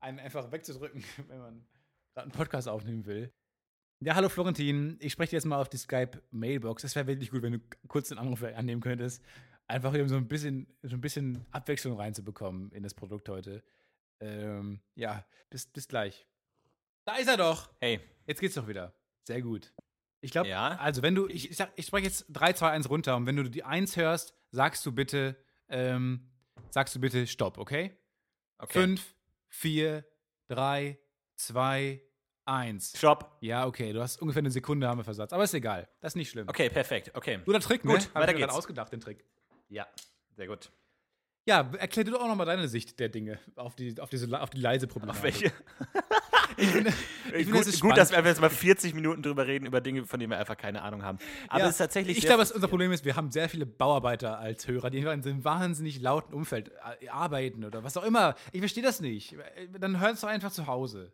Einen einfach wegzudrücken, wenn man gerade einen Podcast aufnehmen will. Ja, hallo Florentin. Ich spreche dir jetzt mal auf die Skype-Mailbox. Es wäre wirklich gut, wenn du kurz den Anruf annehmen könntest. Einfach um so ein bisschen, so ein bisschen Abwechslung reinzubekommen in das Produkt heute. Ähm, ja, bis, bis gleich. Da ist er doch. Hey, Jetzt geht's doch wieder. Sehr gut. Ich glaube, Ja. also wenn du, ich, ich, sag- ich spreche jetzt 3, 2, 1 runter und wenn du die 1 hörst, sagst du bitte, ähm, sagst du bitte Stopp, okay? okay. 5, 4, 3, 2, 1. Stopp. Ja, okay, du hast ungefähr eine Sekunde haben wir versatzt, aber ist egal. Das ist nicht schlimm. Okay, perfekt. Okay. Guter Trick, Gut, ne? Hab weiter ich mir geht's. gerade ausgedacht, den Trick. Ja, sehr gut. Ja, erklär du doch auch nochmal deine Sicht der Dinge auf die, auf diese, auf die leise Problematik. Auf welche? Ich finde, ich gut, es ist gut, dass wir einfach jetzt mal 40 Minuten drüber reden, über Dinge, von denen wir einfach keine Ahnung haben. Aber Ja, es ist tatsächlich Ich glaube, was unser. Problem ist, wir haben sehr viele Bauarbeiter als Hörer, die in einem wahnsinnig lauten Umfeld äh, arbeiten oder was auch immer. Ich verstehe das nicht. Dann hör es doch einfach zu Hause.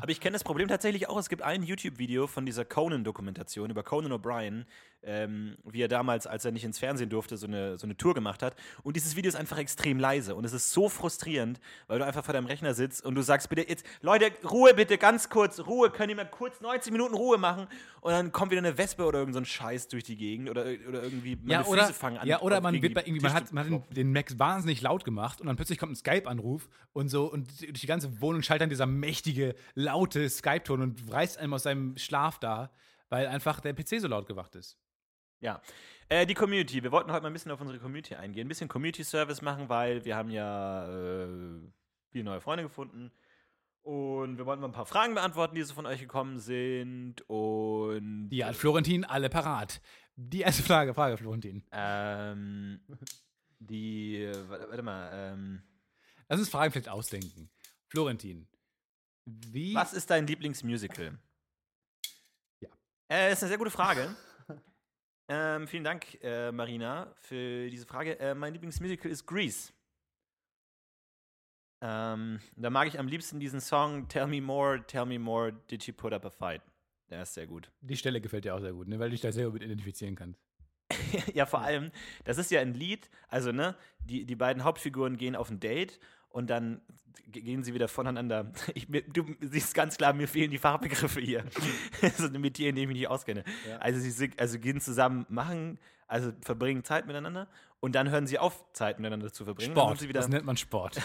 Aber ich kenne das Problem tatsächlich auch. Es gibt ein YouTube-Video von dieser Conan-Dokumentation über Conan O'Brien, ähm, wie er damals, als er nicht ins Fernsehen durfte, so eine, so eine Tour gemacht hat. Und dieses Video ist einfach extrem leise. Und es ist so frustrierend, weil du einfach vor deinem Rechner sitzt und du sagst, bitte jetzt, Leute, Ruhe bitte, ganz kurz, Ruhe, könnt ihr mal kurz 90 Minuten Ruhe machen? Und dann kommt wieder eine Wespe oder irgend so ein Scheiß durch die Gegend oder, oder irgendwie meine Ja, oder, Füße fangen an. ja, oder man wird bei irgendwie, man hat, man hat den Max wahnsinnig laut gemacht und dann plötzlich kommt ein Skype-Anruf und so und durch die ganze Wohnung schallt dann dieser mächtige, laute Skype-Ton und reißt einem aus seinem Schlaf da, weil einfach der PC so laut gewacht ist. Ja. Äh, die Community. Wir wollten heute mal ein bisschen auf unsere Community eingehen, ein bisschen Community-Service machen, weil wir haben ja äh, viele neue Freunde gefunden. Und wir wollten mal ein paar Fragen beantworten, die so von euch gekommen sind. Und Die hat Florentin alle parat. Die erste Frage, Frage, Florentin. ähm, die, warte, warte mal, ähm, Lass uns Fragen vielleicht ausdenken. Florentin, wie. was ist dein Lieblingsmusical? Äh, ist eine sehr gute Frage. Ähm, vielen Dank, äh, Marina, für diese Frage. Äh, mein Lieblingsmusical ist Grease. Ähm, da mag ich am liebsten diesen Song Tell Me More, Tell Me More, Did She Put Up a Fight? Der ist sehr gut. Die Stelle gefällt dir auch sehr gut, ne? weil du dich da sehr gut mit identifizieren kannst. ja, vor allem, das ist ja ein Lied, also ne, die, die beiden Hauptfiguren gehen auf ein Date und dann gehen sie wieder voneinander. Ich, du siehst ganz klar, mir fehlen die Fachbegriffe hier. so eine Metier, in dem ich mich nicht auskenne. Ja. Also sie also gehen zusammen, machen, also verbringen Zeit miteinander und dann hören sie auf, Zeit miteinander zu verbringen. Sport, wieder, das nennt man Sport.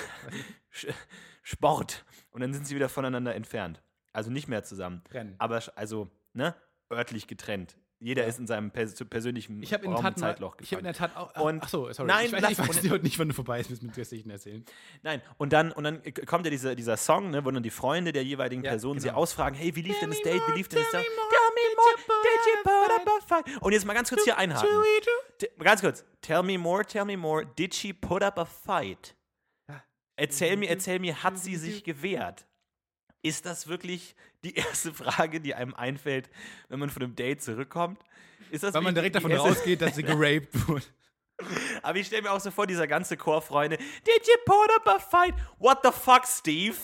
Sport. Und dann sind sie wieder voneinander entfernt. Also nicht mehr zusammen. Trennen. Aber also, ne, örtlich getrennt. Jeder ja. ist in seinem pers persönlichen ich Raum Tat Zeitloch Ich habe in der Tat auch. Und ach so, sorry. Nein, ich weiß, ich weiß nicht, wann du vorbei bist mit Geschichten erzählen. Nein, und dann, und dann kommt ja dieser, dieser Song, ne, wo dann die Freunde der jeweiligen ja, Person genau. sie ausfragen: Hey, wie lief denn das Date? Wie lief denn das Date? Tell me more, did you put up a fight? Und jetzt mal ganz kurz hier einhaken. Ganz kurz. Tell me more, tell me more, did she put up a fight? Erzähl mir, erzähl mir, hat sie sich gewehrt? Ist das wirklich die erste Frage, die einem einfällt, wenn man von einem Date zurückkommt? Ist das Weil man direkt davon rausgeht, dass sie geraped wurde. Aber ich stelle mir auch so vor, dieser ganze Chor Freunde, Did you put up a fight? What the fuck, Steve?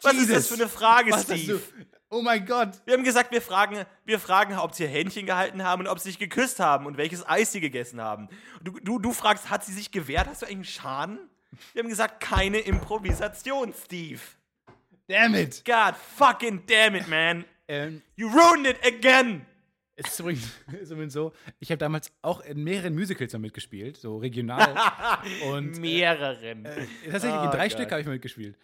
Was Jesus. ist das für eine Frage, Was Steve? Oh mein Gott. Wir haben gesagt, wir fragen, wir fragen, ob sie Händchen gehalten haben und ob sie sich geküsst haben und welches Eis sie gegessen haben. Du, du, du fragst, hat sie sich gewehrt? Hast du eigentlich einen Schaden? Wir haben gesagt, keine Improvisation, Steve. Damn it. God fucking damn it, man. Ähm, you ruined it again. Es ist übrigens, ist übrigens so, ich habe damals auch in mehreren Musicals mitgespielt, so regional. und, äh, mehreren. Äh, tatsächlich oh, in drei Stück habe ich mitgespielt.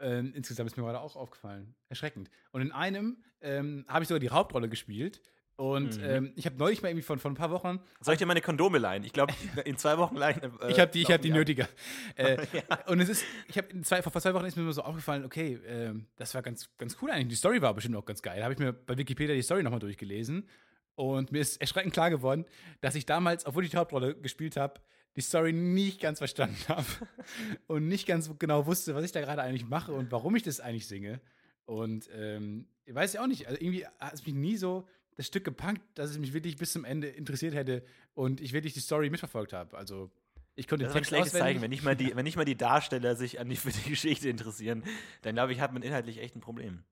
Äh, insgesamt ist mir gerade auch aufgefallen. Erschreckend. Und in einem ähm, habe ich sogar die Hauptrolle gespielt. Und mhm. ähm, ich habe neulich mal irgendwie von, von ein paar Wochen. Soll ich dir meine Kondome leihen? Ich glaube, in zwei Wochen leihen. Äh, ich habe die, ich hab die nötiger. Äh, ja. Und es ist, ich habe zwei, vor zwei Wochen ist mir so aufgefallen, okay, äh, das war ganz, ganz cool eigentlich. Die Story war bestimmt auch ganz geil. Da habe ich mir bei Wikipedia die Story nochmal durchgelesen. Und mir ist erschreckend klar geworden, dass ich damals, obwohl ich die Hauptrolle gespielt habe, die Story nicht ganz verstanden habe. und nicht ganz genau wusste, was ich da gerade eigentlich mache und warum ich das eigentlich singe. Und ähm, ich weiß ja auch nicht, also irgendwie hat es mich nie so das Stück gepunkt, dass es mich wirklich bis zum Ende interessiert hätte und ich wirklich die Story mitverfolgt habe. Also ich konnte das ist ein Zeichen. Wenn nicht, mal die, wenn nicht mal die Darsteller sich an die, für die Geschichte interessieren, dann glaube ich, hat man inhaltlich echt ein Problem.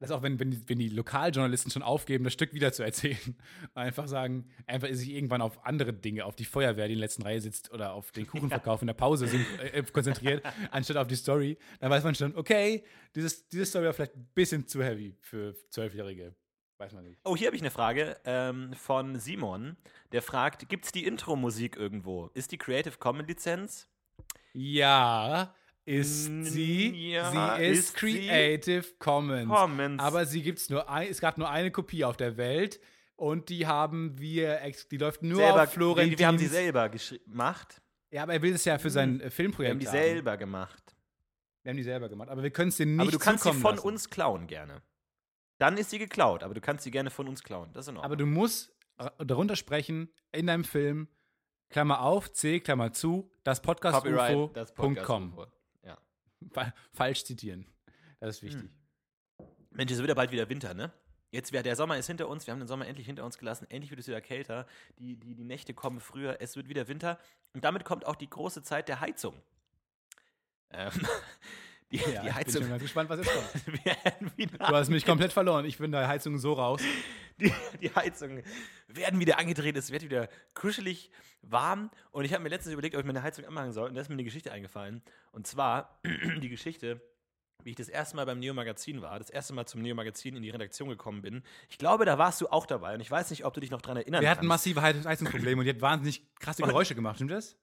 Das ist auch, wenn, wenn, die, wenn die Lokaljournalisten schon aufgeben, das Stück wieder zu erzählen. Einfach sagen, einfach sich irgendwann auf andere Dinge, auf die Feuerwehr, die in der letzten Reihe sitzt, oder auf den Kuchenverkauf ja. in der Pause sind, äh, konzentriert, anstatt auf die Story. Dann weiß man schon, okay, dieses, diese Story war vielleicht ein bisschen zu heavy für Zwölfjährige. Weiß man nicht. Oh, hier habe ich eine Frage ähm, von Simon. Der fragt: Gibt es die Intro-Musik irgendwo? Ist die Creative Commons Lizenz? Ja, ist sie. Ja, sie ist, ist Creative sie? Commons. Commons. Aber sie gibt's nur ein, es gab nur eine Kopie auf der Welt und die haben wir, die läuft nur selber, auf Florentin. Wir, haben die selber gemacht. Ja, aber er will es ja für sein hm. Filmprojekt. Wir haben die haben. selber gemacht. Wir haben die selber gemacht, aber wir können es dir nicht Aber du kannst sie von lassen. uns klauen gerne. Dann ist sie geklaut, aber du kannst sie gerne von uns klauen. Das ist in Ordnung. Aber du musst darunter sprechen in deinem Film, Klammer auf, C, Klammer zu, das Podcast-UFO.com. Podcast ja. Falsch zitieren. Das ist wichtig. Hm. Mensch, es wird ja bald wieder Winter, ne? Jetzt wäre der Sommer ist hinter uns, wir haben den Sommer endlich hinter uns gelassen, endlich wird es wieder kälter, die, die, die Nächte kommen früher, es wird wieder Winter und damit kommt auch die große Zeit der Heizung. Ähm, die, ja, die Heizung. Ich bin schon ganz gespannt, was jetzt kommt. du hast mich komplett verloren. Ich bin der Heizung so raus. Die, die Heizungen werden wieder angedreht, es wird wieder kuschelig warm. Und ich habe mir letztens überlegt, ob ich meine Heizung anmachen soll. Und da ist mir eine Geschichte eingefallen. Und zwar die Geschichte, wie ich das erste Mal beim Neo Magazin war, das erste Mal zum Neo Magazin in die Redaktion gekommen bin. Ich glaube, da warst du auch dabei und ich weiß nicht, ob du dich noch daran erinnern Wir kannst. hatten massive Heizungsprobleme und die hat wahnsinnig krasse Geräusche gemacht, stimmt das?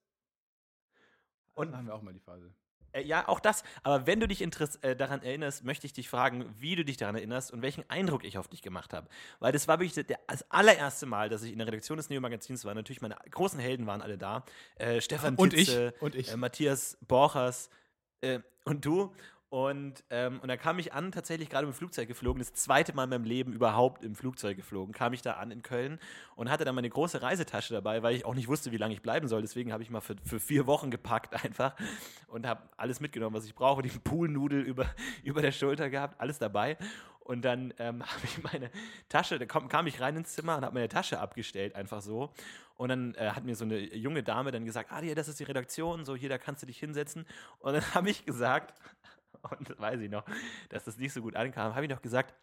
Und dann haben wir auch mal die Phase. Äh, ja, auch das. Aber wenn du dich äh, daran erinnerst, möchte ich dich fragen, wie du dich daran erinnerst und welchen Eindruck ich auf dich gemacht habe. Weil das war wirklich der, das allererste Mal, dass ich in der Redaktion des Neo-Magazins war. Natürlich, meine großen Helden waren alle da. Äh, Stefan und Titze, ich. Und ich. Äh, Matthias Borchers äh, und du. Und, ähm, und da kam ich an, tatsächlich gerade im Flugzeug geflogen, das zweite Mal in meinem Leben überhaupt im Flugzeug geflogen, kam ich da an in Köln und hatte dann meine große Reisetasche dabei, weil ich auch nicht wusste, wie lange ich bleiben soll. Deswegen habe ich mal für, für vier Wochen gepackt einfach und habe alles mitgenommen, was ich brauche. Die Poolnudel über, über der Schulter gehabt, alles dabei. Und dann ähm, habe ich meine Tasche, da kam, kam ich rein ins Zimmer und habe meine Tasche abgestellt, einfach so. Und dann äh, hat mir so eine junge Dame dann gesagt, ah, ja, das ist die Redaktion, so hier, da kannst du dich hinsetzen. Und dann habe ich gesagt, und das weiß ich noch, dass das nicht so gut ankam, habe ich noch gesagt,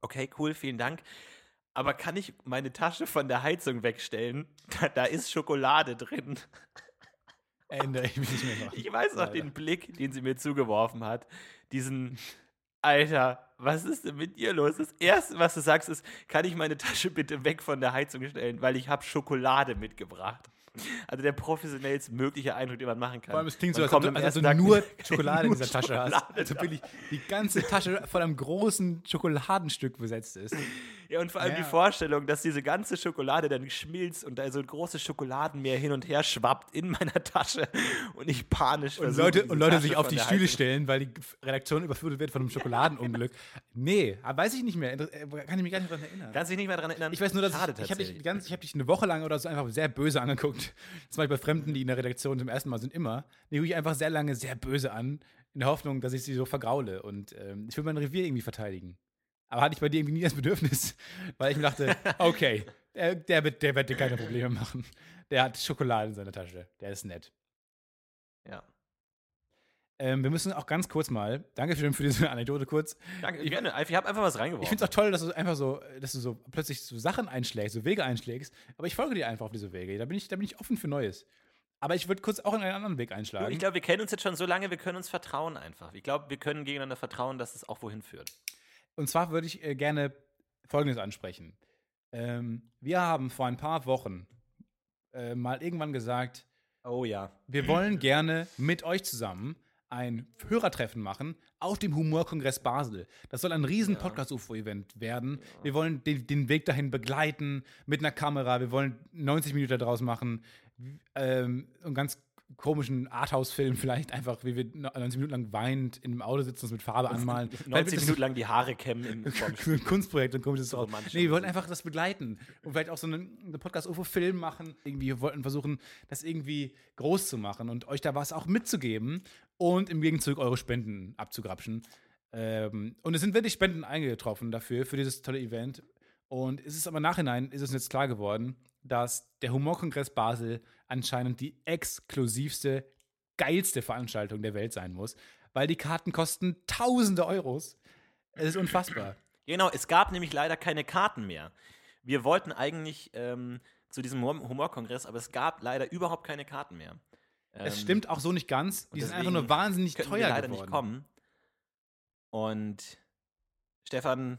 okay, cool, vielen Dank. Aber kann ich meine Tasche von der Heizung wegstellen? Da, da ist Schokolade drin. Erinnere ich mich nicht mehr noch. Ich weiß noch Leider. den Blick, den sie mir zugeworfen hat. Diesen, Alter, was ist denn mit dir los? Das Erste, was du sagst, ist, kann ich meine Tasche bitte weg von der Heizung stellen, weil ich habe Schokolade mitgebracht. Also der professionellst mögliche Eindruck, den man machen kann. Vor allem, es klingt so, Man als am als ob ersten du nur Tag- Schokolade in nur dieser Tasche hast. Also wirklich die ganze Tasche von einem großen Schokoladenstück besetzt ist. Ja, und vor allem Ja. die Vorstellung, dass diese ganze Schokolade dann schmilzt und da so ein großes Schokoladenmeer hin und her schwappt in meiner Tasche und ich panisch Und Leute, und Leute Tasche sich auf die Stühle stellen, weil die Redaktion überflutet wird von einem Schokoladenunglück. Nee, weiß ich nicht mehr. Äh, Kann ich mich gar nicht daran erinnern. Kannst du dich nicht mehr daran erinnern? Ich weiß nur, dass Schade ich, ich habe dich, ich hab dich eine Woche lang oder so einfach sehr böse angeguckt. Das mache ich bei Fremden, die in der Redaktion zum ersten Mal sind, immer. Die gucke ich einfach sehr lange sehr böse an, in der Hoffnung, dass ich sie so vergraule. Und ähm, ich will mein Revier irgendwie verteidigen. Aber hatte ich bei dir irgendwie nie das Bedürfnis, weil ich mir dachte, okay, der, der, wird, der wird dir keine Probleme machen. Der hat Schokolade in seiner Tasche. Der ist nett. Ja. Ähm, wir müssen auch ganz kurz mal, danke schön für diese Anekdote kurz. Danke, Ich- gerne. Ich habe einfach was reingeworfen. Ich finde es auch toll, dass du einfach so, dass du so plötzlich so Sachen einschlägst, so Wege einschlägst. Aber ich folge dir einfach auf diese Wege. Da bin ich, da bin ich offen für Neues. Aber ich würde kurz auch in einen anderen Weg einschlagen. ich glaube, wir kennen uns jetzt schon so lange, wir können uns vertrauen einfach. Ich glaube, wir können gegeneinander vertrauen, dass es auch wohin führt. Und zwar würde ich äh, gerne Folgendes ansprechen. Ähm, wir haben vor ein paar Wochen äh, mal irgendwann gesagt, Oh ja. wir wollen gerne mit euch zusammen ein Hörertreffen machen auf dem Humorkongress Basel. Das soll ein riesen Ja. Podcast-UFO-Event werden. Wir wollen den, den Weg dahin begleiten mit einer Kamera. Wir wollen 90 Minuten daraus machen. Ähm, einen ganz komischen Arthouse-Film vielleicht einfach, wie wir 90 Minuten lang weinend in einem Auto sitzen, uns mit Farbe anmalen. 90 Minuten lang die Haare kämmen so ein Kunstprojekt und komisches. Romantische Nee, wir wollten einfach das begleiten und vielleicht auch so einen, einen Podcast-UFO-Film machen. Irgendwie wir wollten versuchen, das irgendwie groß zu machen und euch da was auch mitzugeben und im Gegenzug eure Spenden abzugrapschen. Ähm, und es sind wirklich Spenden eingetroffen dafür, für dieses tolle Event. Und es ist aber Nachhinein, ist es jetzt klar geworden, dass der Humorkongress Basel anscheinend die exklusivste, geilste Veranstaltung der Welt sein muss, weil die Karten kosten tausende Euros. Es ist unfassbar. Genau, es gab nämlich leider keine Karten mehr. Wir wollten eigentlich ähm, zu diesem Humor- Humorkongress, aber es gab leider überhaupt keine Karten mehr. Es Ähm, stimmt auch so nicht ganz. Die sind einfach nur wahnsinnig teuer wir leider geworden. nicht kommen. Und Stefan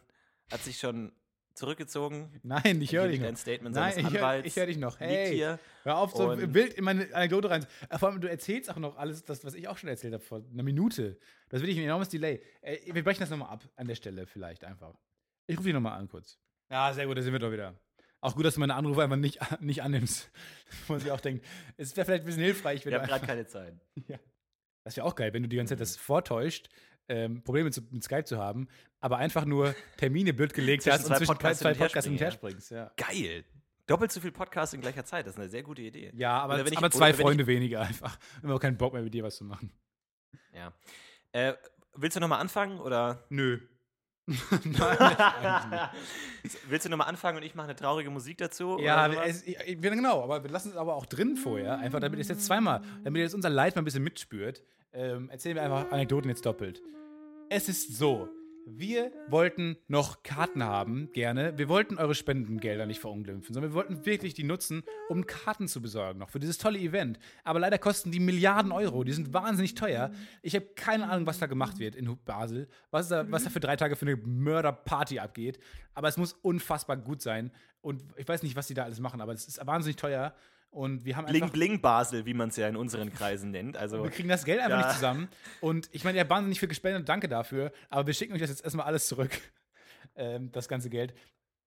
hat sich schon zurückgezogen. Nein, ich höre dich noch. Statement Nein, seines ich höre Anwalts ich hör dich noch. Hey, hier. hör auf, so wild in meine Anekdote rein. Äh, Vor allem, du erzählst auch noch alles, das, was ich auch schon erzählt habe, vor einer Minute. Das will ich ein enormes Delay. Äh, wir brechen das nochmal ab, an der Stelle vielleicht einfach. Ich rufe dich nochmal an kurz. Ja, sehr gut, da sind wir doch wieder. Auch gut, dass du meine Anrufe einfach nicht, nicht annimmst. Wo sie auch denkt, es wäre vielleicht ein bisschen hilfreich, wenn Wir haben gerade keine Zeit. Das wäre auch geil, wenn du die ganze Zeit das vortäuscht, ähm, Probleme zu, mit Skype zu haben, aber einfach nur Termine blöd gelegt hast und zwischen Podcasts zwei Podcasts hin und her springst. Ja. Geil. Doppelt so viel Podcast in gleicher Zeit. Das ist eine sehr gute Idee. Ja, aber, ich- aber oder zwei wenn ich- Freunde weniger einfach. Wir haben auch keinen Bock mehr, mit dir was zu machen. Ja. Äh, willst du nochmal anfangen oder? Nö. Nein, willst du nochmal anfangen und ich mache eine traurige Musik dazu? Ja, es, ich, ich- genau, aber wir lassen es aber auch drin vorher, einfach damit ihr es jetzt zweimal, damit ihr jetzt unser Leid mal ein bisschen mitspürt, ähm, erzählen wir einfach Anekdoten jetzt doppelt. Es ist so, wir wollten noch Karten haben, gerne. Wir wollten eure Spendengelder nicht verunglimpfen, sondern wir wollten wirklich die nutzen, um Karten zu besorgen, noch für dieses tolle Event. Aber leider kosten die Milliarden Euro, die sind wahnsinnig teuer. Ich habe keine Ahnung, was da gemacht wird in Basel, was da, was da für drei Tage für eine Mörderparty abgeht. Aber es muss unfassbar gut sein. Und ich weiß nicht, was die da alles machen, aber es ist wahnsinnig teuer. Und wir haben Bling. Bling Basel, wie man es ja in unseren Kreisen nennt. Also Wir kriegen das Geld einfach Ja. nicht zusammen. Und ich meine, ihr habt wahnsinnig viel gespendet, danke dafür. Aber wir schicken euch das jetzt erstmal alles zurück. Ähm, das ganze Geld.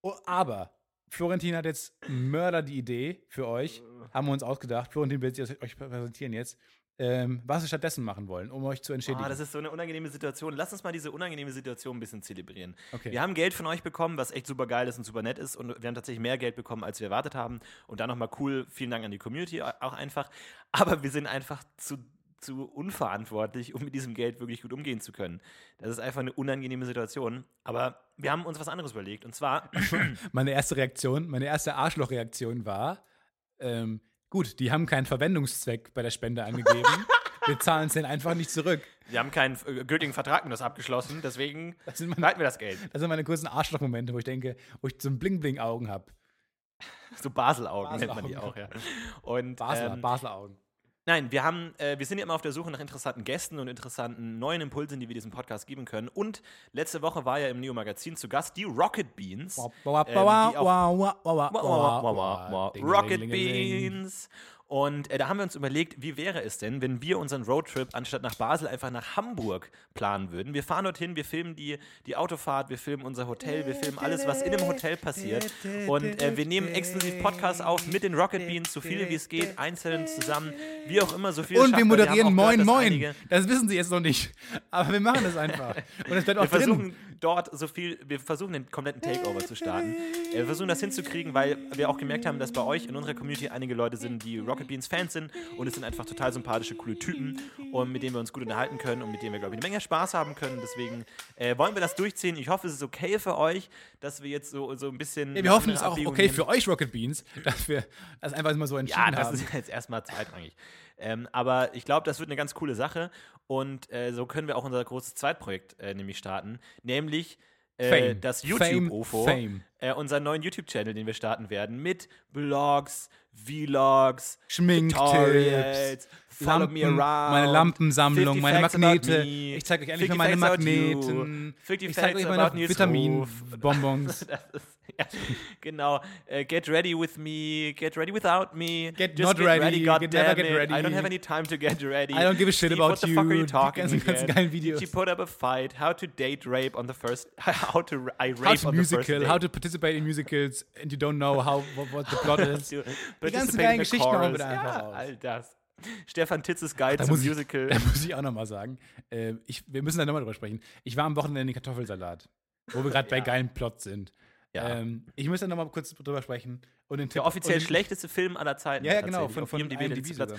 Oh, aber Florentin hat jetzt Mörder die Idee für euch. Haben wir uns ausgedacht. Florentin wird sie euch präsentieren jetzt. Ähm, was wir stattdessen machen wollen, um euch zu entschädigen. Ah, das ist so eine unangenehme Situation. Lass uns mal diese unangenehme Situation ein bisschen zelebrieren. Okay. Wir haben Geld von euch bekommen, was echt super geil ist und super nett ist. Und wir haben tatsächlich mehr Geld bekommen, als wir erwartet haben. Und dann nochmal cool, vielen Dank an die Community auch einfach. Aber wir sind einfach zu zu unverantwortlich, um mit diesem Geld wirklich gut umgehen zu können. Das ist einfach eine unangenehme Situation. Aber wir haben uns was anderes überlegt. Und zwar, Meine erste Reaktion, meine erste Arschlochreaktion war, ähm, gut, die haben keinen Verwendungszweck bei der Spende angegeben. wir zahlen es denen einfach nicht zurück. wir haben keinen äh, gültigen Vertrag mit das abgeschlossen, deswegen Das sind meine, wir das Geld. das sind meine kurzen Arschlochmomente, wo ich denke, wo ich so ein Bling-Bling-Augen habe. So Baselaugen nennt man die auch, ja. Und Basler, ähm, Basler Augen. Nein, wir haben, äh, wir sind ja immer auf der Suche nach interessanten Gästen und interessanten neuen Impulsen, die wir diesem Podcast geben können. Und letzte Woche war ja im Neo Magazin zu Gast die Rocket Beans. Rocket. Beans. Und äh, da haben wir uns überlegt, wie wäre es denn, wenn wir unseren Roadtrip anstatt nach Basel einfach nach Hamburg planen würden. Wir fahren dorthin, wir filmen die, die Autofahrt, wir filmen unser Hotel, wir filmen alles, was in dem Hotel passiert. Und äh, wir nehmen exklusiv Podcasts auf mit den Rocket Beans, so viele wie es geht, einzeln zusammen, wie auch immer, so viel Und wir moderieren auch Moin gehört, Moin. Das wissen sie jetzt noch nicht. Aber wir machen das einfach. Und es bleibt auch Wir drin. Dort so viel, wir versuchen den kompletten Takeover zu starten. Äh, Wir versuchen das hinzukriegen, weil wir auch gemerkt haben, dass bei euch in unserer Community einige Leute sind, die Rocket Beans Fans sind und es sind einfach total sympathische, coole Typen und mit denen wir uns gut unterhalten können und mit denen wir, glaube ich, eine Menge Spaß haben können. Deswegen äh, wollen wir das durchziehen. Ich hoffe, es ist okay für euch, dass wir jetzt so, so ein bisschen. Ja, wir hoffen, es ist auch okay nehmen. für euch, Rocket Beans, dass wir das einfach mal so entschieden Ja, das haben. ist jetzt erstmal zweitrangig. Ähm, aber ich glaube, das wird eine ganz coole Sache. Und äh, so können wir auch unser großes Zweitprojekt äh, nämlich starten. Nämlich äh, das YouTube-UFO. Äh, unseren neuen YouTube-Channel, den wir starten werden. Mit Vlogs, Vlogs, Schminktipps, Tutorials, Follow Lampen, me around. meine Lampensammlung, 50 meine Magnete. Ich zeige euch endlich 50 mal meine Magneten. 50 Ich zeige euch meine. Vitaminbonbons. Das ist, ja, genau. Äh, get ready with me, get ready without me. Get Just not ready, God get never get ready. I don't have any time to get ready. I don't give a shit Steve, about what the fuck are you. you talking ganzen- ganzen geilen Videos. You put up a fight? How to date rape on the first? How to I rape How to on the first musical, date? how to participate in musicals and you don't know how what, what the plot is. Die ganzen geilen Geschichten chorus. da einfach ja, all das. Stefan Titzes Guide Da zum ich, Musical. da muss ich auch nochmal sagen, äh, ich, wir müssen da nochmal drüber sprechen. Ich war am Wochenende in den Kartoffelsalat, wo wir gerade bei Ja. geilen Plots sind. Ja. Ähm, ich muss da nochmal kurz drüber sprechen. Und den Tipp, Der offiziell schlechteste Film aller Zeiten. Ja, ja, genau, von, von IMDb IMDb sogar.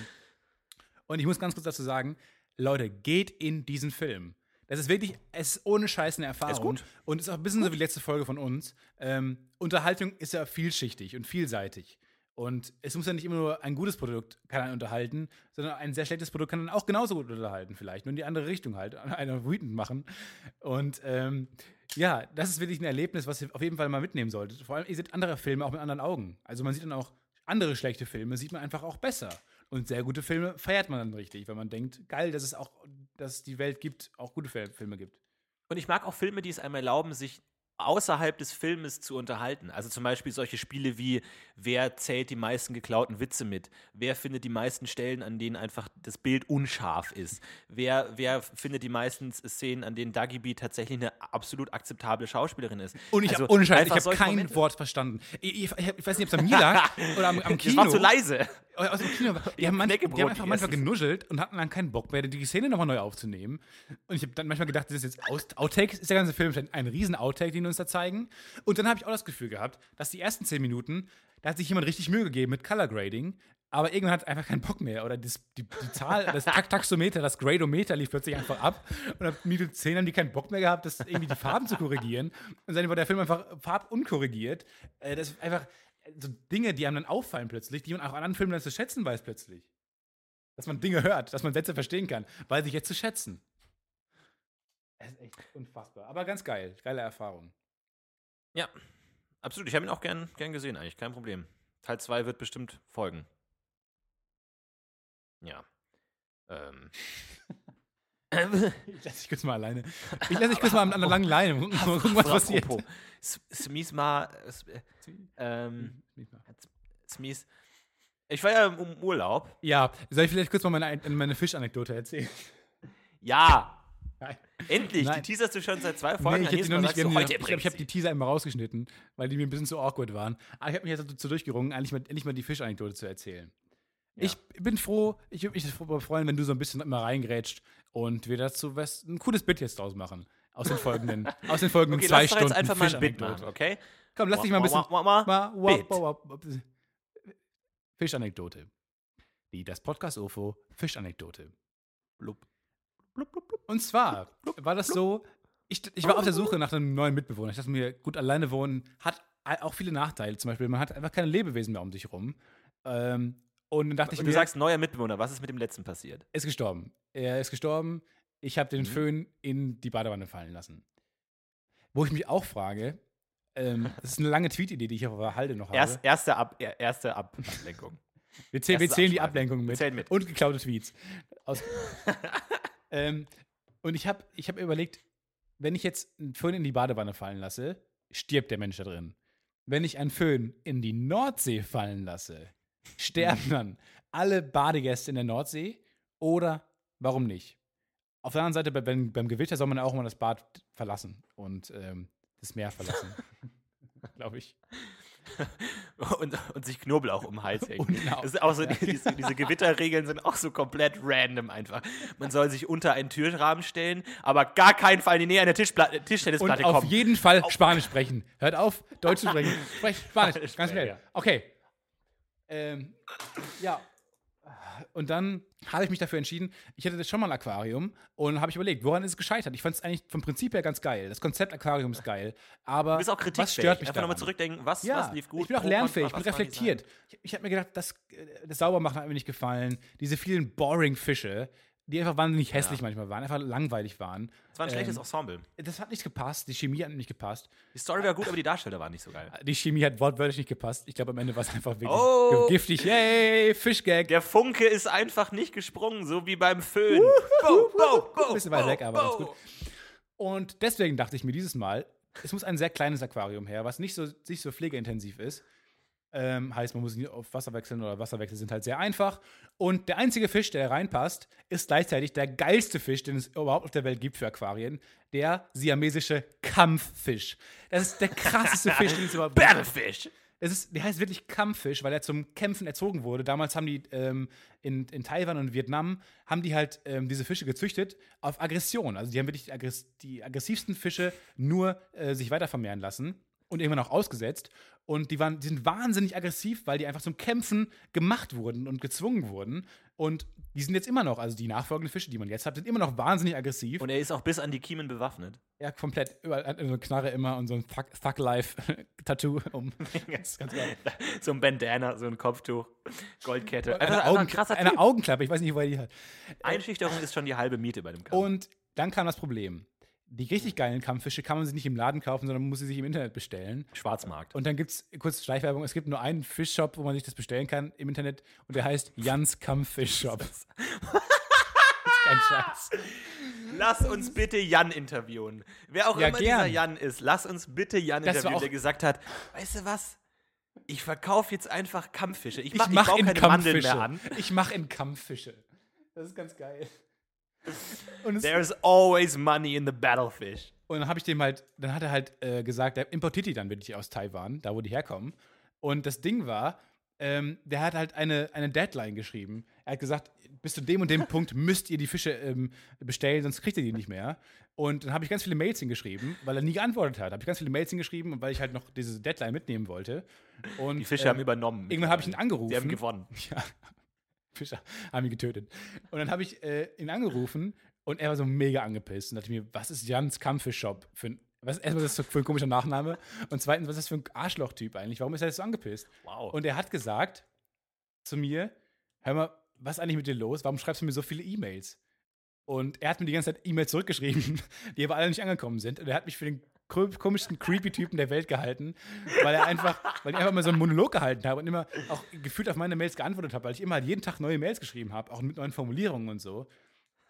Und ich muss ganz kurz dazu sagen, Leute, geht in diesen Film. Das ist wirklich, es ist ohne Scheiß eine Erfahrung. gut. Und ist auch ein bisschen so wie die letzte Folge von uns. Ähm, Unterhaltung ist ja vielschichtig und vielseitig. Und es muss ja nicht immer nur ein gutes Produkt kann einen unterhalten, sondern ein sehr schlechtes Produkt kann dann auch genauso gut unterhalten, vielleicht. Nur in die andere Richtung halt, einer wütend machen. Und ähm, ja, das ist wirklich ein Erlebnis, was ihr auf jeden Fall mal mitnehmen solltet. Vor allem, ihr seht andere Filme auch mit anderen Augen. Also man sieht dann auch andere schlechte Filme, sieht man einfach auch besser. Und sehr gute Filme feiert man dann richtig, weil man denkt, geil, dass es auch, dass es die Welt gibt, auch gute Fil- Filme gibt. Und ich mag auch Filme, die es einem erlauben, sich außerhalb des Filmes zu unterhalten. Also zum Beispiel solche Spiele wie, wer zählt die meisten geklauten Witze mit? Wer findet die meisten Stellen, an denen einfach das Bild unscharf ist? Wer, wer findet die meisten Szenen, an denen Dagi B tatsächlich eine absolut akzeptable Schauspielerin ist? Und ich Also habe ich habe kein Momente. Wort verstanden. Ich, ich, ich weiß nicht, ob es an mir lag oder am, am Das Kino. war zu leise. Aus dem Kino. Die haben, manch, die haben einfach manchmal genuschelt und hatten dann keinen Bock mehr, die Szene nochmal neu aufzunehmen. Und ich habe dann manchmal gedacht, das ist jetzt Aus Outtakes, ist der ganze Film ein riesen Outtake, den die uns da zeigen. Und dann habe ich auch das Gefühl gehabt, dass die ersten zehn Minuten, da hat sich jemand richtig Mühe gegeben mit Color Grading, aber irgendwann hat einfach keinen Bock mehr. Oder das, die, die Zahl, das Tak- Taxometer, das Gradometer lief plötzlich einfach ab. Und ab Minute 10 haben die keinen Bock mehr gehabt, das irgendwie die Farben zu korrigieren. Und seitdem war der Film einfach farbunkorrigiert. Äh, das ist einfach so Dinge, die einem dann auffallen plötzlich, die man auch an anderen Filmen dann zu schätzen weiß plötzlich. Dass man Dinge hört, dass man Sätze verstehen kann, weiß ich jetzt zu schätzen. Das ist echt unfassbar. Aber ganz geil. Geile Erfahrung. Ja, absolut. Ich habe ihn auch gern, gern gesehen, eigentlich. Kein Problem. Teil 2 wird bestimmt folgen. Ja. Ähm. Ich lasse dich kurz mal alleine. Ich lasse dich kurz mal an einer langen Leine. Mal gucken, was passiert. Smisma. S- Ähm, Smies. Ich war ja im Urlaub. Ja, soll ich vielleicht kurz mal meine, meine Fischanekdote erzählen? Ja, Nein. endlich. Nein. Die teaserst du schon seit zwei Nee, Folgen. ich habe die noch nicht. Du, heute Ich glaube, ich habe die. Teaser immer rausgeschnitten, weil die mir ein bisschen zu awkward waren. Aber ich habe mich jetzt dazu durchgerungen, eigentlich mal, endlich mal die Fischanekdote zu erzählen. Ja. Ich bin froh, ich würde mich darüber freuen, wenn du so ein bisschen immer reingrätscht und wir dazu was, ein cooles Bit jetzt draus machen. Aus den folgenden, aus den folgenden Okay, zwei lass Stunden jetzt einfach mal ein Bit Fischanekdote. machen, okay? Komm, lass dich mal ein bisschen. Bit. Fischanekdote. Die das Podcast UFO Fischanekdote. Blub. Und zwar war das so, ich, ich war auf der Suche nach einem neuen Mitbewohner. Ich dachte mir, gut, alleine wohnen hat auch viele Nachteile. Zum Beispiel, man hat einfach keine Lebewesen mehr um sich rum. Ähm, und dann dachte ich Und mir, du sagst neuer Mitbewohner, was ist mit dem letzten passiert? ist gestorben. Er ist gestorben. Ich habe den Mhm. Föhn in die Badewanne fallen lassen. Wo ich mich auch frage, ähm, das ist eine lange Tweet-Idee, die ich auf der Halde noch habe. Erst, erste, Ab, er- erste Ab Ablenkung. wir, zählen, wir zählen die. Ablenkung mit. zählen mit. Und geklaute Tweets. Aus ähm, und ich habe ich hab mir überlegt, wenn ich jetzt einen Föhn in die Badewanne fallen lasse, stirbt der Mensch da drin. Wenn ich einen Föhn in die Nordsee fallen lasse, sterben dann alle Badegäste in der Nordsee oder warum nicht? Auf der anderen Seite, bei- beim, beim Gewitter soll man ja auch mal das Bad verlassen und ähm, das Meer verlassen. Glaube ich. Und, und sich Knoblauch um den Hals hängen. Und genau. Das ist auch so, die, diese, diese Gewitterregeln sind auch so komplett random einfach. Man soll sich unter einen Türrahmen stellen, aber gar keinen Fall in die Nähe einer Tischpla Und Tischtennisplatte auf kommen. jeden Fall Spanisch sprechen. Hört auf, Deutsch zu sprechen. Sprecht Spanisch, ganz schnell. ja. Okay. Ähm, ja. Und dann habe ich mich dafür entschieden, ich hatte das schon mal ein Aquarium und habe ich überlegt, woran ist es gescheitert? Ich fand es eigentlich vom Prinzip her ganz geil. Das Konzept Aquarium ist geil. Aber was stört mich Einfach nochmal zurückdenken, was, Ja, was lief gut. ich bin auch lernfähig, ich bin reflektiert. Ich, ich habe mir gedacht, das, äh, das Saubermachen hat mir nicht gefallen. Diese vielen boring Fische, die einfach wahnsinnig hässlich manchmal waren, einfach langweilig waren. Es war ein schlechtes Ähm, Ensemble. Das hat nicht gepasst, die Chemie hat nicht gepasst. Die Story war gut, aber die Darsteller waren nicht so geil. Die Chemie hat wortwörtlich nicht gepasst. Ich glaube, am Ende war es einfach wirklich Oh. giftig. Yay, Fischgag. Der Funke ist einfach nicht gesprungen, so wie beim Föhn. Bo, bo, bo, Ein bisschen weit weg, aber ganz gut. Und deswegen dachte ich mir dieses Mal, es muss ein sehr kleines Aquarium her, was nicht so, nicht so pflegeintensiv ist. Ähm, heißt, man muss nicht auf Wasser wechseln oder Wasserwechsel sind halt sehr einfach. Und der einzige Fisch, der reinpasst, ist gleichzeitig der geilste Fisch, den es überhaupt auf der Welt gibt für Aquarien. Der siamesische Kampffisch. Das ist der krasseste Fisch, den es überhaupt gibt. Battlefish. Es ist, der heißt wirklich Kampffisch, weil er zum Kämpfen erzogen wurde. Damals haben die ähm, in, in Taiwan und Vietnam haben die halt ähm, diese Fische gezüchtet auf Aggression. Also die haben wirklich die, aggress die aggressivsten Fische nur äh, sich weiter vermehren lassen und irgendwann auch ausgesetzt. Und die, waren, die sind wahnsinnig aggressiv, weil die einfach zum Kämpfen gemacht wurden und gezwungen wurden. Und die sind jetzt immer noch, also die nachfolgenden Fische, die man jetzt hat, sind immer noch wahnsinnig aggressiv. Und er ist auch bis an die Kiemen bewaffnet. ja, komplett. Überall hat so eine Knarre immer und so ein Thug- Thug-Life-Tattoo um. Ganz, ganz. So ein Bandana, so ein Kopftuch, Goldkette. Einfach, Eine, einfach Augen, ein krasser eine. Augenklappe, ich weiß nicht, wo er die hat. Einschüchterung ist schon die halbe Miete bei dem Kampf. Und dann kam das Problem. Die richtig geilen Kampffische kann man sich nicht im Laden kaufen, sondern man muss sie sich im Internet bestellen. Schwarzmarkt. Und dann gibt es, kurz Schleichwerbung, es gibt nur einen Fischshop, wo man sich das bestellen kann im Internet und der heißt Jans Kampffischshop. das ist kein Scheiß. Lass uns bitte Jan interviewen. Wer auch Ja, immer gern. dieser Jan ist, lass uns bitte Jan Das interviewen, der gesagt hat, weißt du was? Ich verkaufe jetzt einfach Kampffische. Ich, Ich mach, ich, mache baue in keine Mandeln Kampffische. mehr an. Ich mache in Kampffische. Das ist ganz geil. There's always money in the battlefish. und dann habe ich dem halt, dann hat er halt äh, gesagt, der importiert die dann wirklich aus Taiwan, da wo die herkommen. Und das Ding war, ähm, der hat halt eine, eine Deadline geschrieben. Er hat gesagt, bis zu dem und dem Punkt müsst ihr die Fische ähm, bestellen, sonst kriegt ihr die nicht mehr. Und dann habe ich ganz viele Mails hingeschrieben, weil er nie geantwortet hat. Habe ich ganz viele Mails hingeschrieben, und weil ich halt noch diese Deadline mitnehmen wollte. Und, Die Fische ähm, haben übernommen. Irgendwann habe ich ihn angerufen. Die haben gewonnen. Ja, Fischer haben ihn getötet. Und dann habe ich äh, ihn angerufen und er war so mega angepisst und dachte mir, was ist Jans Kampffisch-Shop für ein, was, erstmal, was ist das für ein komischer Nachname und zweitens, was ist das für ein Arschloch-Typ eigentlich? Warum ist er jetzt so angepisst? Wow. Und er hat gesagt zu mir, hör mal, was ist eigentlich mit dir los? Warum schreibst du mir so viele E-Mails? Und er hat mir die ganze Zeit E-Mails zurückgeschrieben, die aber alle nicht angekommen sind. Und er hat mich für den komischsten Creepy-Typen der Welt gehalten, weil er einfach, weil ich einfach mal so einen Monolog gehalten habe und immer auch gefühlt auf meine Mails geantwortet habe, weil ich immer halt jeden Tag neue Mails geschrieben habe, auch mit neuen Formulierungen und so.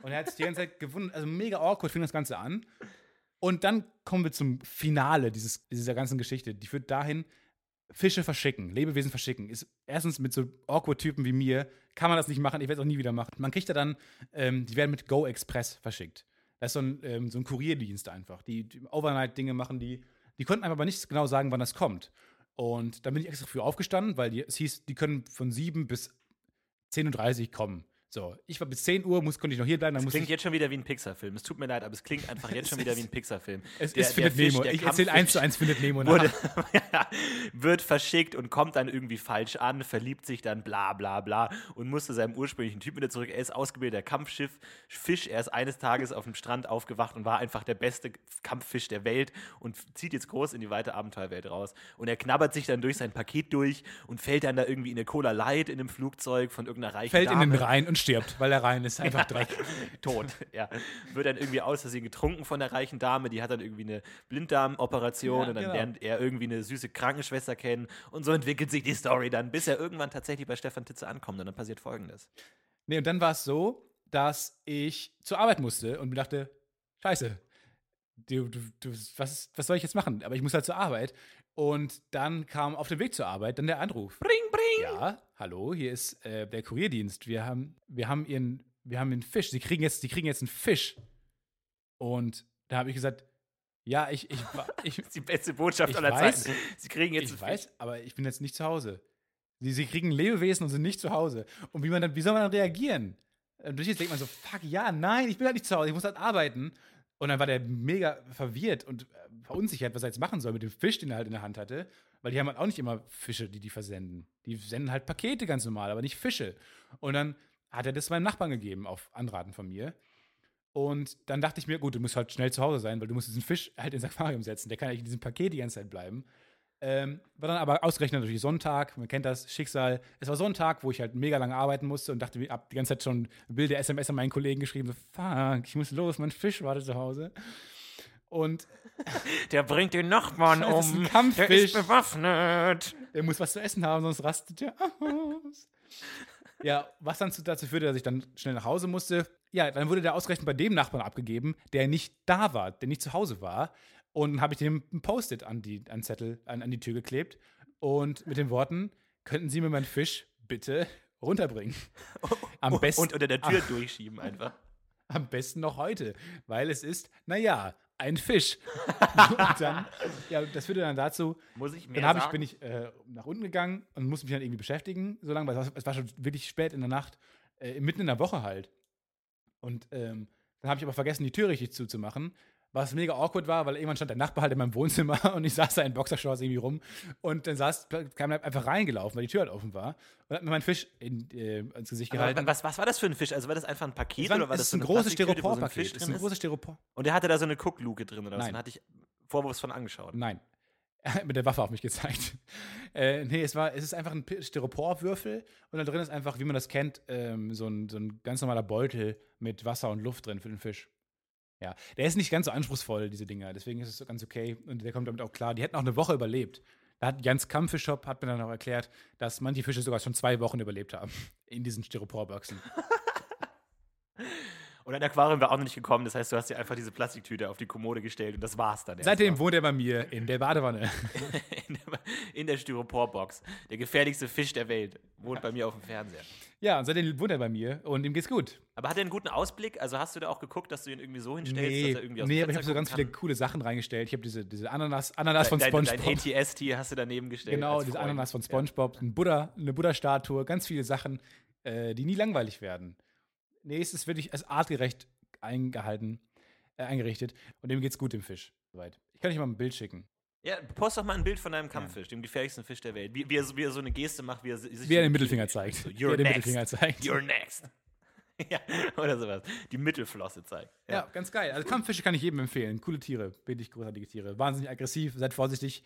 Und er hat sich die ganze Zeit gewundert, also mega awkward fing das Ganze an. Und dann kommen wir zum Finale dieses, dieser ganzen Geschichte. Die führt dahin, Fische verschicken, Lebewesen verschicken. Ist erstens mit so awkward Typen wie mir, kann man das nicht machen, ich werde es auch nie wieder machen. Man kriegt da dann, ähm, die werden mit Go Express verschickt. Das ist so ein, ähm, so ein Kurierdienst einfach. Die, die Overnight-Dinge machen die. Die konnten aber nicht genau sagen, wann das kommt. Und dann bin ich extra früh aufgestanden, weil die, es hieß, die können von 7 bis 10.30 Uhr kommen. So, ich war bis 10 Uhr, muss, konnte ich noch hier bleiben. Dann musste klingt jetzt schon wieder wie ein Pixar-Film. Es tut mir leid, aber es klingt einfach jetzt schon wieder wie ein Pixar-Film. es Der- ist Findet Fisch, Nemo. Ich erzähle eins zu eins Findet Nemo nach. wurde, wird verschickt und kommt dann irgendwie falsch an, verliebt sich dann, bla bla bla und muss zu seinem ursprünglichen Typ wieder zurück. Er ist ausgebildeter Kampfschiff, Fisch. Er ist eines Tages auf dem Strand aufgewacht und war einfach der beste Kampffisch der Welt und zieht jetzt groß in die weite Abenteuerwelt raus. Und er knabbert sich dann durch sein Paket durch und fällt dann da irgendwie in eine Cola Light in einem Flugzeug von irgendeiner reichen Fällt in Dame. den Rhein und stirbt, weil der Rhein ist einfach Dreck. tot. Ja. Wird dann irgendwie aus Versehen getrunken von der reichen Dame, die hat dann irgendwie eine Blinddarmoperation Ja, und dann genau. lernt er irgendwie eine süße Krankenschwester kennen und so entwickelt sich die Story dann, bis er irgendwann tatsächlich bei Stefan Titze ankommt und dann passiert folgendes. Nee, und dann war es so, dass ich zur Arbeit musste und mir dachte, scheiße, du, du, du, was, was soll ich jetzt machen? Aber ich muss halt zur Arbeit. Und dann kam auf dem Weg zur Arbeit dann der Anruf. Bring, bring! Ja, hallo, hier ist äh, der Kurierdienst. Wir haben, wir haben ihren, wir haben einen Fisch. Sie kriegen jetzt, sie kriegen jetzt einen Fisch. Und da habe ich gesagt, ja, ich, ich, ich, Das ist die beste Botschaft Ich aller weiß. Zeiten. Sie kriegen jetzt ich einen weiß, aber ich bin jetzt nicht zu Hause. Sie, sie kriegen Lebewesen und sind nicht zu Hause. Und wie man dann, wie soll man dann reagieren? Und durch jetzt denkt man so, fuck, ja, nein, ich bin halt nicht zu Hause, ich muss halt arbeiten. Und dann war der mega verwirrt und äh, verunsichert, was er jetzt machen soll mit dem Fisch, den er halt in der Hand hatte. Weil die haben halt auch nicht immer Fische, die die versenden. Die senden halt Pakete ganz normal, aber nicht Fische. Und dann hat er das meinem Nachbarn gegeben, auf Anraten von mir. Und dann dachte ich mir, gut, du musst halt schnell zu Hause sein, weil du musst diesen Fisch halt ins Aquarium setzen. Der kann eigentlich in diesem Paket die ganze Zeit bleiben. Ähm, war dann aber ausgerechnet natürlich Sonntag, man kennt das Schicksal. Es war so ein Tag, wo ich halt mega lange arbeiten musste und dachte, ich hab die ganze Zeit schon wilde SMS an meinen Kollegen geschrieben, so, fuck, ich muss los, mein Fisch wartet zu Hause. Und Der bringt den Nachbarn Das ist ein um. Der ist bewaffnet. er muss was zu essen haben, sonst rastet er aus. Ja, was dann zu- dazu führte, dass ich dann schnell nach Hause musste. Ja, dann wurde der ausgerechnet bei dem Nachbarn abgegeben, der nicht da war, der nicht zu Hause war. Und dann habe ich dem ein Post-it an die an Zettel, an, an die Tür geklebt. Und mit den Worten, könnten Sie mir meinen Fisch bitte runterbringen? Am besten, Und unter der Tür durchschieben einfach. am besten noch heute, weil es ist, naja, ein Fisch. und dann, ja, das führte dann dazu, Muss ich mehr dann ich, bin ich äh, nach unten gegangen und musste mich dann irgendwie beschäftigen, so lange, weil es war, es war schon wirklich spät in der Nacht, äh, mitten in der Woche halt. Und ähm, dann habe ich aber vergessen, die Tür richtig zuzumachen, was mega awkward war, weil irgendwann stand der Nachbar halt in meinem Wohnzimmer und ich saß da in Boxershorts irgendwie rum und dann saß, kam er einfach reingelaufen, weil die Tür halt offen war und hat mir meinen Fisch in, äh, ins Gesicht Aber gehalten. was, was war das für ein Fisch? Also war das einfach ein Paket war, oder war das ist so ein großes so Styroporpaket. Es ist ein großes Styropor. Und der hatte da so eine Guckluke drin oder was? Nein. Dann hatte ich vorwurfsvoll angeschaut. Nein. Er hat mit der Waffe auf mich gezeigt. Äh, nee, es, war, es ist einfach ein Styroporwürfel und da drin ist einfach, wie man das kennt, ähm, so, ein, so ein ganz normaler Beutel mit Wasser und Luft drin für den Fisch. Ja, der ist nicht ganz so anspruchsvoll, diese Dinger, deswegen ist es ganz okay und der kommt damit auch klar. Die hätten auch eine Woche überlebt. Da hat Jans Kampffischshop hat mir dann auch erklärt, dass manche Fische sogar schon zwei Wochen überlebt haben in diesen Styroporboxen. Und ein Aquarium war auch noch nicht gekommen, das heißt, du hast dir einfach diese Plastiktüte auf die Kommode gestellt und das war's dann. Seitdem erstmal. wohnt er bei mir in der Badewanne. in der, in der Styroporbox. Der gefährlichste Fisch der Welt wohnt bei mir auf dem Fernseher. Ja, und seitdem wohnt er bei mir und ihm geht's gut. Aber hat er einen guten Ausblick? Also hast du da auch geguckt, dass du ihn irgendwie so hinstellst, Nee, dass er irgendwie aus nee dem aber ich habe so ganz gucken viele coole Sachen reingestellt. Ich habe diese, diese Ananas, Ananas von kann? Dein, SpongeBob. dein ATS-Tier hast du daneben gestellt. Genau, diese Freund. Ananas von SpongeBob, ein Buddha, eine Buddha-Statue, ganz viele Sachen, äh, die nie langweilig werden. Nee, es ist wirklich als artgerecht eingehalten, äh, eingerichtet und dem geht's gut, dem Fisch. Soweit. Ich kann euch mal ein Bild schicken. Ja, post doch mal ein Bild von deinem Kampffisch, dem gefährlichsten Fisch der Welt. Wie, wie, er, so- wie er so eine Geste macht, wie er si- sich Wie er den Mittelfinger zeigt. So, Wie You're er den next. Mittelfinger zeigt. You're next. ja, oder sowas. Die Mittelflosse zeigt. Ja, ganz geil. Also Kampffische kann ich jedem empfehlen. Coole Tiere, wirklich großartige Tiere. Wahnsinnig aggressiv, seid vorsichtig.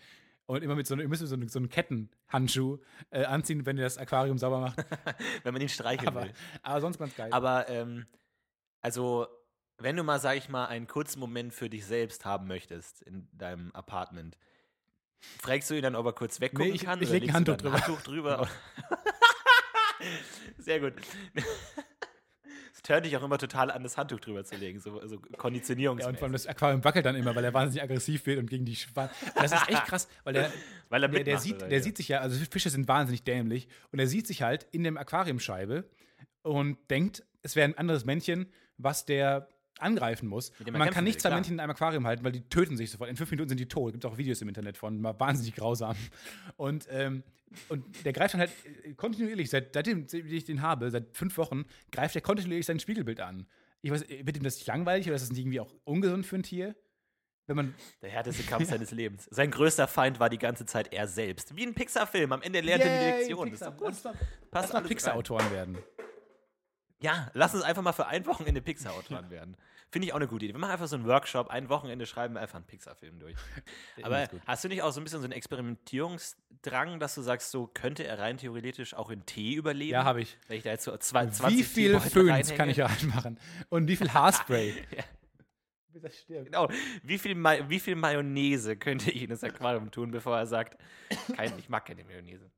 Und immer mit so, einem- ihr müsst so, einen- so einen Kettenhandschuh äh, anziehen, wenn ihr das Aquarium sauber macht. Wenn man ihn streicheln Aber, will. aber sonst ganz geil. Aber, ähm, also, wenn du mal, sag ich mal, einen kurzen Moment für dich selbst haben möchtest in deinem Apartment, fragst du ihn dann, ob er kurz weggucken Nee, ich- kann? ich oder leg ein Handtuch drüber. Handtuch drüber. Sehr gut. Tönt dich auch immer total an, das Handtuch drüber zu legen, so, so Ja, und vor allem das Aquarium wackelt dann immer, weil er wahnsinnig aggressiv wird und gegen die Schwan. Das ist echt krass, weil der, Weil er der, der, sieht, der wie? sieht sich ja, also Fische sind wahnsinnig dämlich und er sieht sich halt in dem Aquariumscheibe und denkt, es wäre ein anderes Männchen, was der angreifen muss. Und man kann nicht zwei. Männchen in einem Aquarium halten, weil die töten sich sofort. In fünf Minuten sind die tot. Gibt auch Videos im Internet von, mal wahnsinnig grausam. Und, ähm, und der greift dann halt äh, kontinuierlich, seit, seitdem ich den habe, seit fünf Wochen, greift er kontinuierlich sein Spiegelbild an. Ich weiß, wird ihm das nicht langweilig oder ist das nicht irgendwie auch ungesund für ein Tier? Wenn man, Der härteste Kampf seines Lebens. Sein größter Feind war die ganze Zeit er selbst. Wie ein Pixar-Film. Am Ende lernt er die Lektion. Das ist Pixar. doch gut. Lass mal, Pixar-Autoren werden. Ja, lass uns einfach mal für ein Wochenende Pixar-Autoren werden. Finde ich auch eine gute Idee. Wir machen einfach so einen Workshop, ein Wochenende schreiben wir einfach einen Pixar-Film durch. Aber hast du nicht auch so ein bisschen so einen Experimentierungsdrang, dass du sagst, so könnte er rein theoretisch auch in Tee überleben? Ja, habe ich. Wenn ich da jetzt so zwei, 20 Wie viel Föhns kann ich reinmachen? Und wie viel Haarspray? Ja. Bis er stirbt. Genau. Wie viel, Ma wie viel Mayonnaise könnte ich in das Aquarium tun, bevor er sagt, kein, ich mag keine Mayonnaise?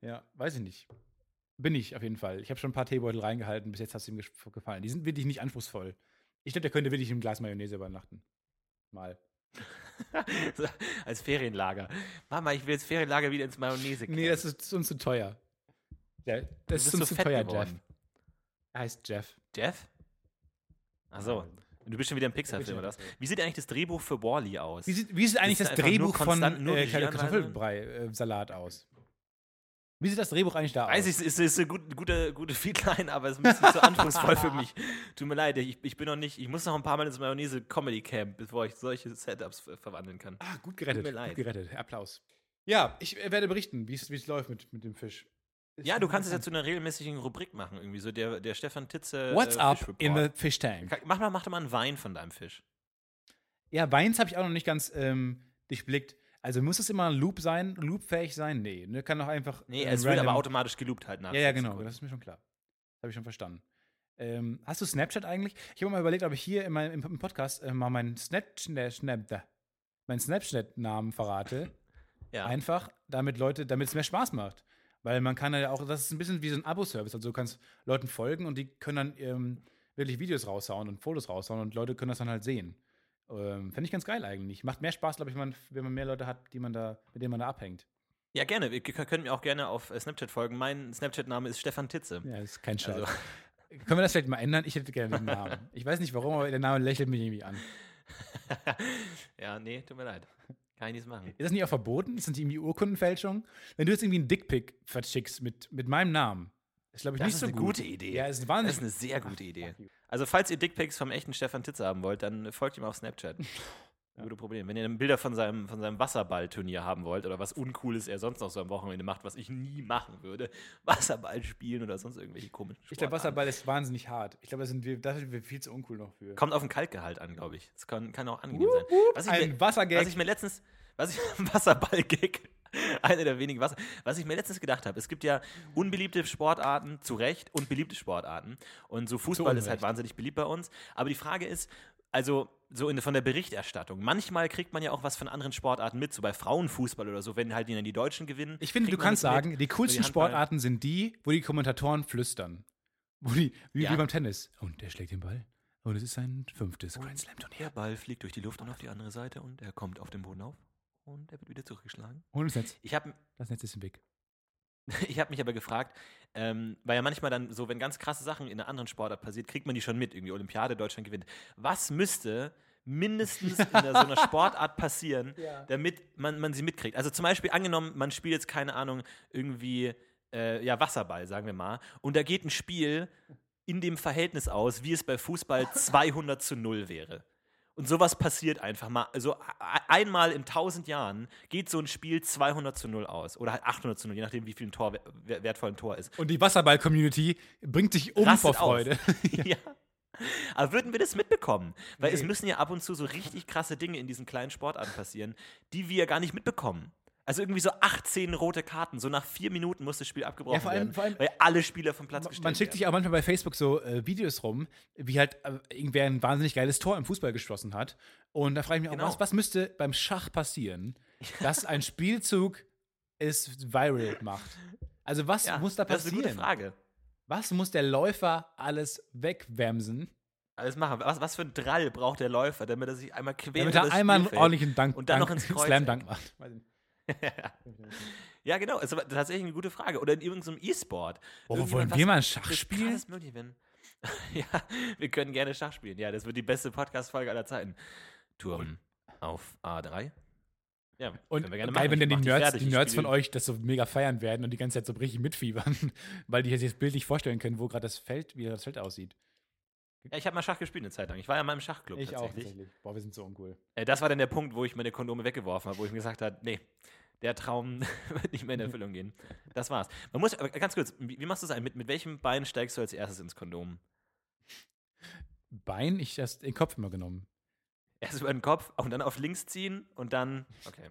Ja, weiß ich nicht. Bin ich auf jeden Fall. Ich habe schon ein paar Teebeutel reingehalten, bis jetzt hat es ihm gefallen. Die sind wirklich nicht anspruchsvoll. Ich glaube, der könnte wirklich im Glas Mayonnaise übernachten. Mal. als Ferienlager. Mama, ich will jetzt Ferienlager wieder ins Mayonnaise Nee, das ist uns zu teuer. Ja, das ist uns so zu teuer, Jeff. geworden. Er heißt Jeff. Jeff? Achso. Du bist schon wieder im Pixar-Film, oder was? Wie sieht eigentlich das Drehbuch für Wally aus? Wie sieht, wie sieht eigentlich Ist das nur Drehbuch von äh? Kartoffelbrei-Salat aus? Wie sieht das Drehbuch eigentlich da Weiß aus? ich, es ist, eine gute, gute, gute Feedline, aber es ist ein bisschen zu anspruchsvoll für mich. Tut mir leid, ich, ich bin noch nicht, ich muss noch ein paar Mal ins Mayonnaise-Comedy-Camp, bevor ich solche Setups ver verwandeln kann. Ah, gut gerettet. Tut mir leid. Gut gerettet. Applaus. Ja, ich äh, werde berichten, wie es läuft mit, mit dem Fisch. Ist Ja, du kannst es ja zu einer regelmäßigen Rubrik machen, irgendwie so der, der Stefan Titze. What's äh, up in the fish tank? Mach mal, mach doch mal einen Wein von deinem Fisch. Ja, Weins habe ich auch noch nicht ganz ähm, durchblickt. Also muss es immer ein Loop sein, loopfähig sein? Nee, ne, kann doch einfach. Nee, äh, es wird aber automatisch geloopt halt nach. Ja, ja, genau, Sekunden. das ist mir schon klar. Habe ich schon verstanden. Ähm, hast du Snapchat eigentlich? Ich habe mal überlegt, ob ich hier in meinem, im, Podcast äh, mal meinen Snapchat, Snap, meinen Snapchat-Namen verrate. Ja. Einfach, damit Leute, damit es mehr Spaß macht. Weil man kann ja auch, das ist ein bisschen wie so ein Abo-Service. Also du kannst Leuten folgen und die können dann ähm, wirklich Videos raushauen und Fotos raushauen und Leute können das dann halt sehen. Ähm, Fände ich ganz geil eigentlich. Macht mehr Spaß, glaube ich, wenn man, mehr Leute hat, die man da, mit denen man da abhängt. Ja, gerne. Wir k- können mir auch gerne auf äh, Snapchat folgen. Mein Snapchat-Name ist Stefan Titze. Ja, ist kein Scheiß. Also, Können wir das vielleicht mal ändern? Ich hätte gerne den Namen. Ich weiß nicht warum, aber der Name lächelt mich irgendwie an. ja, nee, tut mir leid. Kann ich nichts machen. Ist das nicht auch verboten? Ist das nicht irgendwie Urkundenfälschung? Wenn du jetzt irgendwie einen Dickpick verschickst mit, mit meinem Namen, ist glaube ich Das nicht ist so eine gut. gute Idee. Ja, ist Das wahnsinnig. ist eine sehr gute Idee. Also, falls ihr Dickpics vom echten Stefan Titze haben wollt, dann folgt ihm auf Snapchat. Gute Problem. Wenn ihr Bilder von seinem, von seinem Wasserballturnier haben wollt oder was Uncooles er sonst noch so am Wochenende macht, was ich nie machen würde, Wasserball spielen oder sonst irgendwelche komischen Ich glaube, Sportarten. Wasserball ist wahnsinnig hart. Ich glaube, da sind wir, da sind wir viel zu uncool noch für. Kommt auf den Kaltgehalt an, glaube ich. Das kann, kann auch angenehm sein. Was ich, Ein mir, Wassergag. was ich mir letztens, was ich, Wasserball-Gag, einer der wenigen Wasser, was ich mir letztens gedacht habe, es gibt ja unbeliebte Sportarten, zu Recht, und beliebte Sportarten. Und so Fußball ist halt wahnsinnig beliebt bei uns. Aber die Frage ist, also so in, von der Berichterstattung. Manchmal kriegt man ja auch was von anderen Sportarten mit, so bei Frauenfußball oder so, wenn halt die, die Deutschen gewinnen. Ich finde, du kannst das mit. sagen, die coolsten Handball- Sportarten sind die, wo die Kommentatoren flüstern. Wo die, wie, Ja. wie beim Tennis. Und der schlägt den Ball. Und es ist sein fünftes Grand Slam-Turnier. Der Ball fliegt durch die Luft und auf die andere Seite und er kommt auf den Boden auf und er wird wieder zurückgeschlagen. Und das Netz. Ich habe Das Netz ist im Weg. Ich habe mich aber gefragt, ähm, weil ja manchmal dann so, wenn ganz krasse Sachen in einer anderen Sportart passiert, kriegt man die schon mit. Irgendwie Olympiade, Deutschland gewinnt. Was müsste mindestens in so einer Sportart passieren, damit man, man sie mitkriegt? Also zum Beispiel angenommen, man spielt jetzt, keine Ahnung, irgendwie äh, ja, Wasserball, sagen wir mal, und da geht ein Spiel in dem Verhältnis aus, wie es bei Fußball 200 zu 0 wäre. Und sowas passiert einfach mal. Also einmal in 1000 Jahren geht so ein Spiel 200 zu 0 aus. Oder halt 800 zu 0, je nachdem, wie viel ein Tor, wer- wertvoll ein Tor ist. Und die Wasserball-Community bringt sich um Rastet vor Freude. ja. Aber würden wir das mitbekommen? Weil es Nee. müssen ja ab und zu so richtig krasse Dinge in diesen kleinen Sportarten passieren, die wir gar nicht mitbekommen. Also irgendwie so 18 rote Karten. So nach vier Minuten muss das Spiel abgebrochen Ja, vor allem- werden, vor allem- weil alle Spieler vom Platz gestellt Man schickt werden. sich auch manchmal bei Facebook so äh, Videos rum, wie halt äh, irgendwer ein wahnsinnig geiles Tor im Fußball geschossen hat. Und da frage ich mich Genau. auch, was, was müsste beim Schach passieren, dass ein Spielzug es viral macht? Also was ja, muss da Das ist eine passieren? gute Frage. Was muss der Läufer alles wegwämsen, Alles machen. Was, was für ein Drall braucht der Läufer, damit er sich einmal quer damit er einmal einen ordentlichen Dank, und dann noch Dank, ins Kreuz Slam Dank macht? Nicht. Ja, genau. Ist aber tatsächlich eine gute Frage. Oder in irgendeinem E-Sport. Oh, wollen wir mal Schach das spielen? ja, wir können gerne Schach spielen. Ja, das wird die beste Podcast-Folge aller Zeiten. Turm auf A3. Ja, Und geil, machen. wenn dann die Nerds, fertig. die Nerds von euch das so mega feiern werden und die ganze Zeit so richtig mitfiebern, weil die sich jetzt bildlich vorstellen können, wo gerade das Feld, wie das Feld aussieht. Ja, ich habe mal Schach gespielt eine Zeit lang. Ich war ja mal im Schachclub Ich auch tatsächlich. tatsächlich. Boah, wir sind so uncool. Äh, das war dann der Punkt, wo ich meine Kondome weggeworfen habe, wo ich mir gesagt habe, nee, der Traum wird nicht mehr in Erfüllung gehen. Das war's. Man muss, aber ganz kurz, wie, wie machst du das ein? Mit, mit welchem Bein steigst du als erstes ins Kondom? Bein, ich hast den Kopf immer genommen. Erst über den Kopf und dann auf links ziehen und dann. Okay. Ja,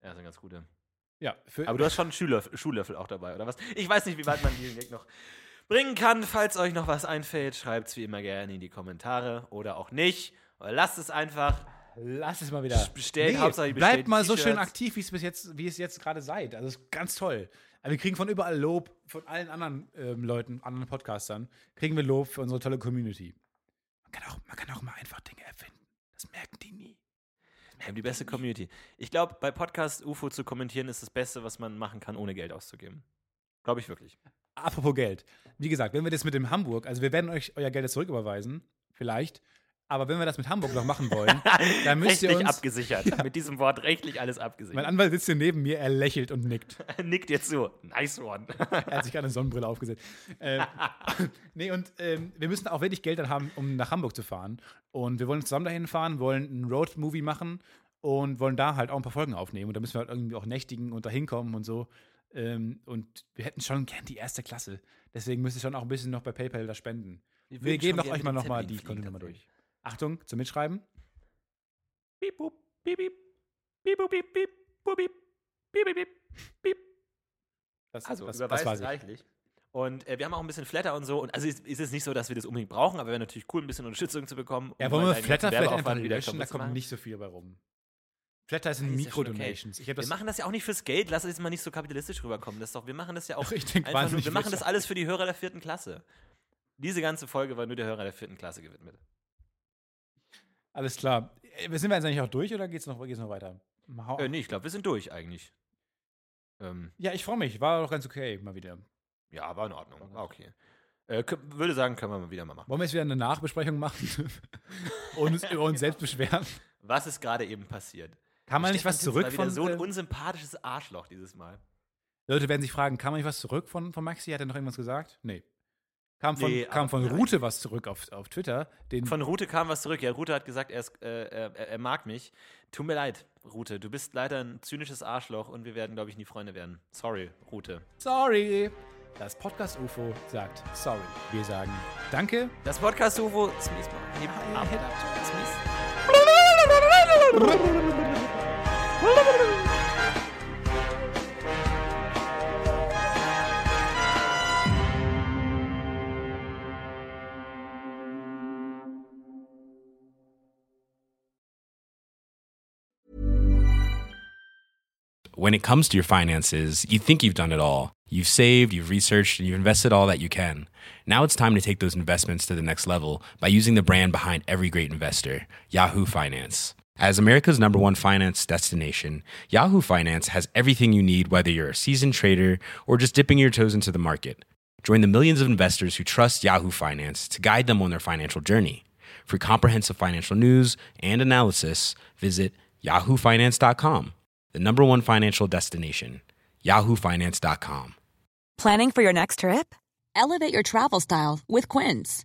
das ist eine ganz gute. Ja, für, Aber du hast schon einen Schuhlöffel, Schuhlöffel auch dabei, oder was? Ich weiß nicht, wie weit man diesen Gag noch bringen kann. Falls euch noch was einfällt, schreibt es wie immer gerne in die Kommentare oder auch nicht. Oder lasst es einfach. lass es mal wieder. Bestellt, Hauptsache ihr bleibt bestellt mal so schön aktiv, wie es bis jetzt, wie es jetzt gerade seid. Also ist ganz toll. Aber wir kriegen von überall Lob, von allen anderen ähm, Leuten, anderen Podcastern, kriegen wir Lob für unsere tolle Community. Man kann auch, man kann auch mal einfach Dinge erfinden. Das merken die nie. Wir haben die beste Community. Ich glaube, bei Podcast UFO zu kommentieren ist das Beste, was man machen kann, ohne Geld auszugeben. Glaube ich wirklich. Apropos Geld. Wie gesagt, wenn wir das mit dem Hamburg, also wir werden euch euer Geld jetzt zurücküberweisen, vielleicht. Aber wenn wir das mit Hamburg noch machen wollen, dann müsst ihr rechtlich uns. abgesichert. Mit diesem Wort rechtlich alles Mein abgesichert. Anwalt sitzt hier neben mir, er lächelt und nickt. Nickt jetzt so. Nice one. Er hat sich gerade eine Sonnenbrille aufgesetzt. Äh, nee, und ähm, wir müssen auch wirklich Geld dann haben, um nach Hamburg zu fahren. Und wir wollen zusammen dahin fahren, wollen einen Road-Movie machen und wollen da halt auch ein paar Folgen aufnehmen. Und da müssen wir halt irgendwie auch nächtigen und da hinkommen und so. Ähm, und wir hätten schon gern die erste Klasse. Deswegen müsst ihr schon auch ein bisschen noch bei PayPal da spenden. Wir, würden geben gerne euch mal nochmal die fliegen, Kontonummer durch. Achtung, zum Mitschreiben. Piep, bup, piep, piep. Piep, bup, piep, piep, bup, piep. Piep, piep, piep, piep. Das, Also, das, das überweist ich. reichlich. Und äh, wir haben auch ein bisschen Flatter und so. Und also ist, ist es nicht so, dass wir das unbedingt brauchen, aber wäre natürlich cool, ein bisschen Unterstützung zu bekommen. um Ja, wollen wir Flatter vielleicht einfach wieder löschen? Da kommt nicht so viel bei rum. Flatter sind Ah, okay. Mikrodonations. Hab Wir machen das ja auch nicht fürs Geld. Lass es jetzt mal nicht so kapitalistisch rüberkommen. Das doch, wir machen das ja auch Ich denk einfach nur, wir machen das alles für die Hörer der vierten Klasse. Diese ganze Folge war nur der Hörer der vierten Klasse gewidmet. Alles klar. Äh, Sind wir jetzt eigentlich auch durch oder geht's noch, geht's noch weiter? Hau- Äh, nee, ich glaube, wir sind durch eigentlich. Ähm, Ja, ich freue mich. War doch ganz okay, mal wieder. ja, war in Ordnung. War okay. Äh, würde sagen, können wir mal wieder mal machen. Wollen wir jetzt wieder eine Nachbesprechung machen und uns über uns selbst beschweren? Was ist gerade eben passiert? Kann man nicht was zurück von. so ein äh, unsympathisches Arschloch dieses Mal. Leute werden sich fragen, kam man nicht was zurück von, von Maxi? Hat er noch irgendwas gesagt? Nee. Kam von, Nee, kam von Rute was zurück auf, auf Twitter. Den, Von Rute kam was zurück. Ja, Rute hat gesagt, er, ist, äh, er, er mag mich. Tut mir leid, Rute. Du bist leider ein zynisches Arschloch und wir werden, glaube ich, nie Freunde werden. Sorry, Rute. sorry. Das Podcast UFO sagt sorry. Wir sagen danke. Das Podcast UFO, ab. Head up. Smies. When it comes to your finances, you think you've done it all. You've saved, you've researched, and you've invested all that you can. Now it's time to take those investments to the next level by using the brand behind every great investor, Yahoo Finance. As America's number one finance destination, Yahoo Finance has everything you need, whether you're a seasoned trader or just dipping your toes into the market. Join the millions of investors who trust Yahoo Finance to guide them on their financial journey. For comprehensive financial news and analysis, visit yahoofinance.com, the number one financial destination, yahoofinance.com. Planning for your next trip? Elevate your travel style with Quince.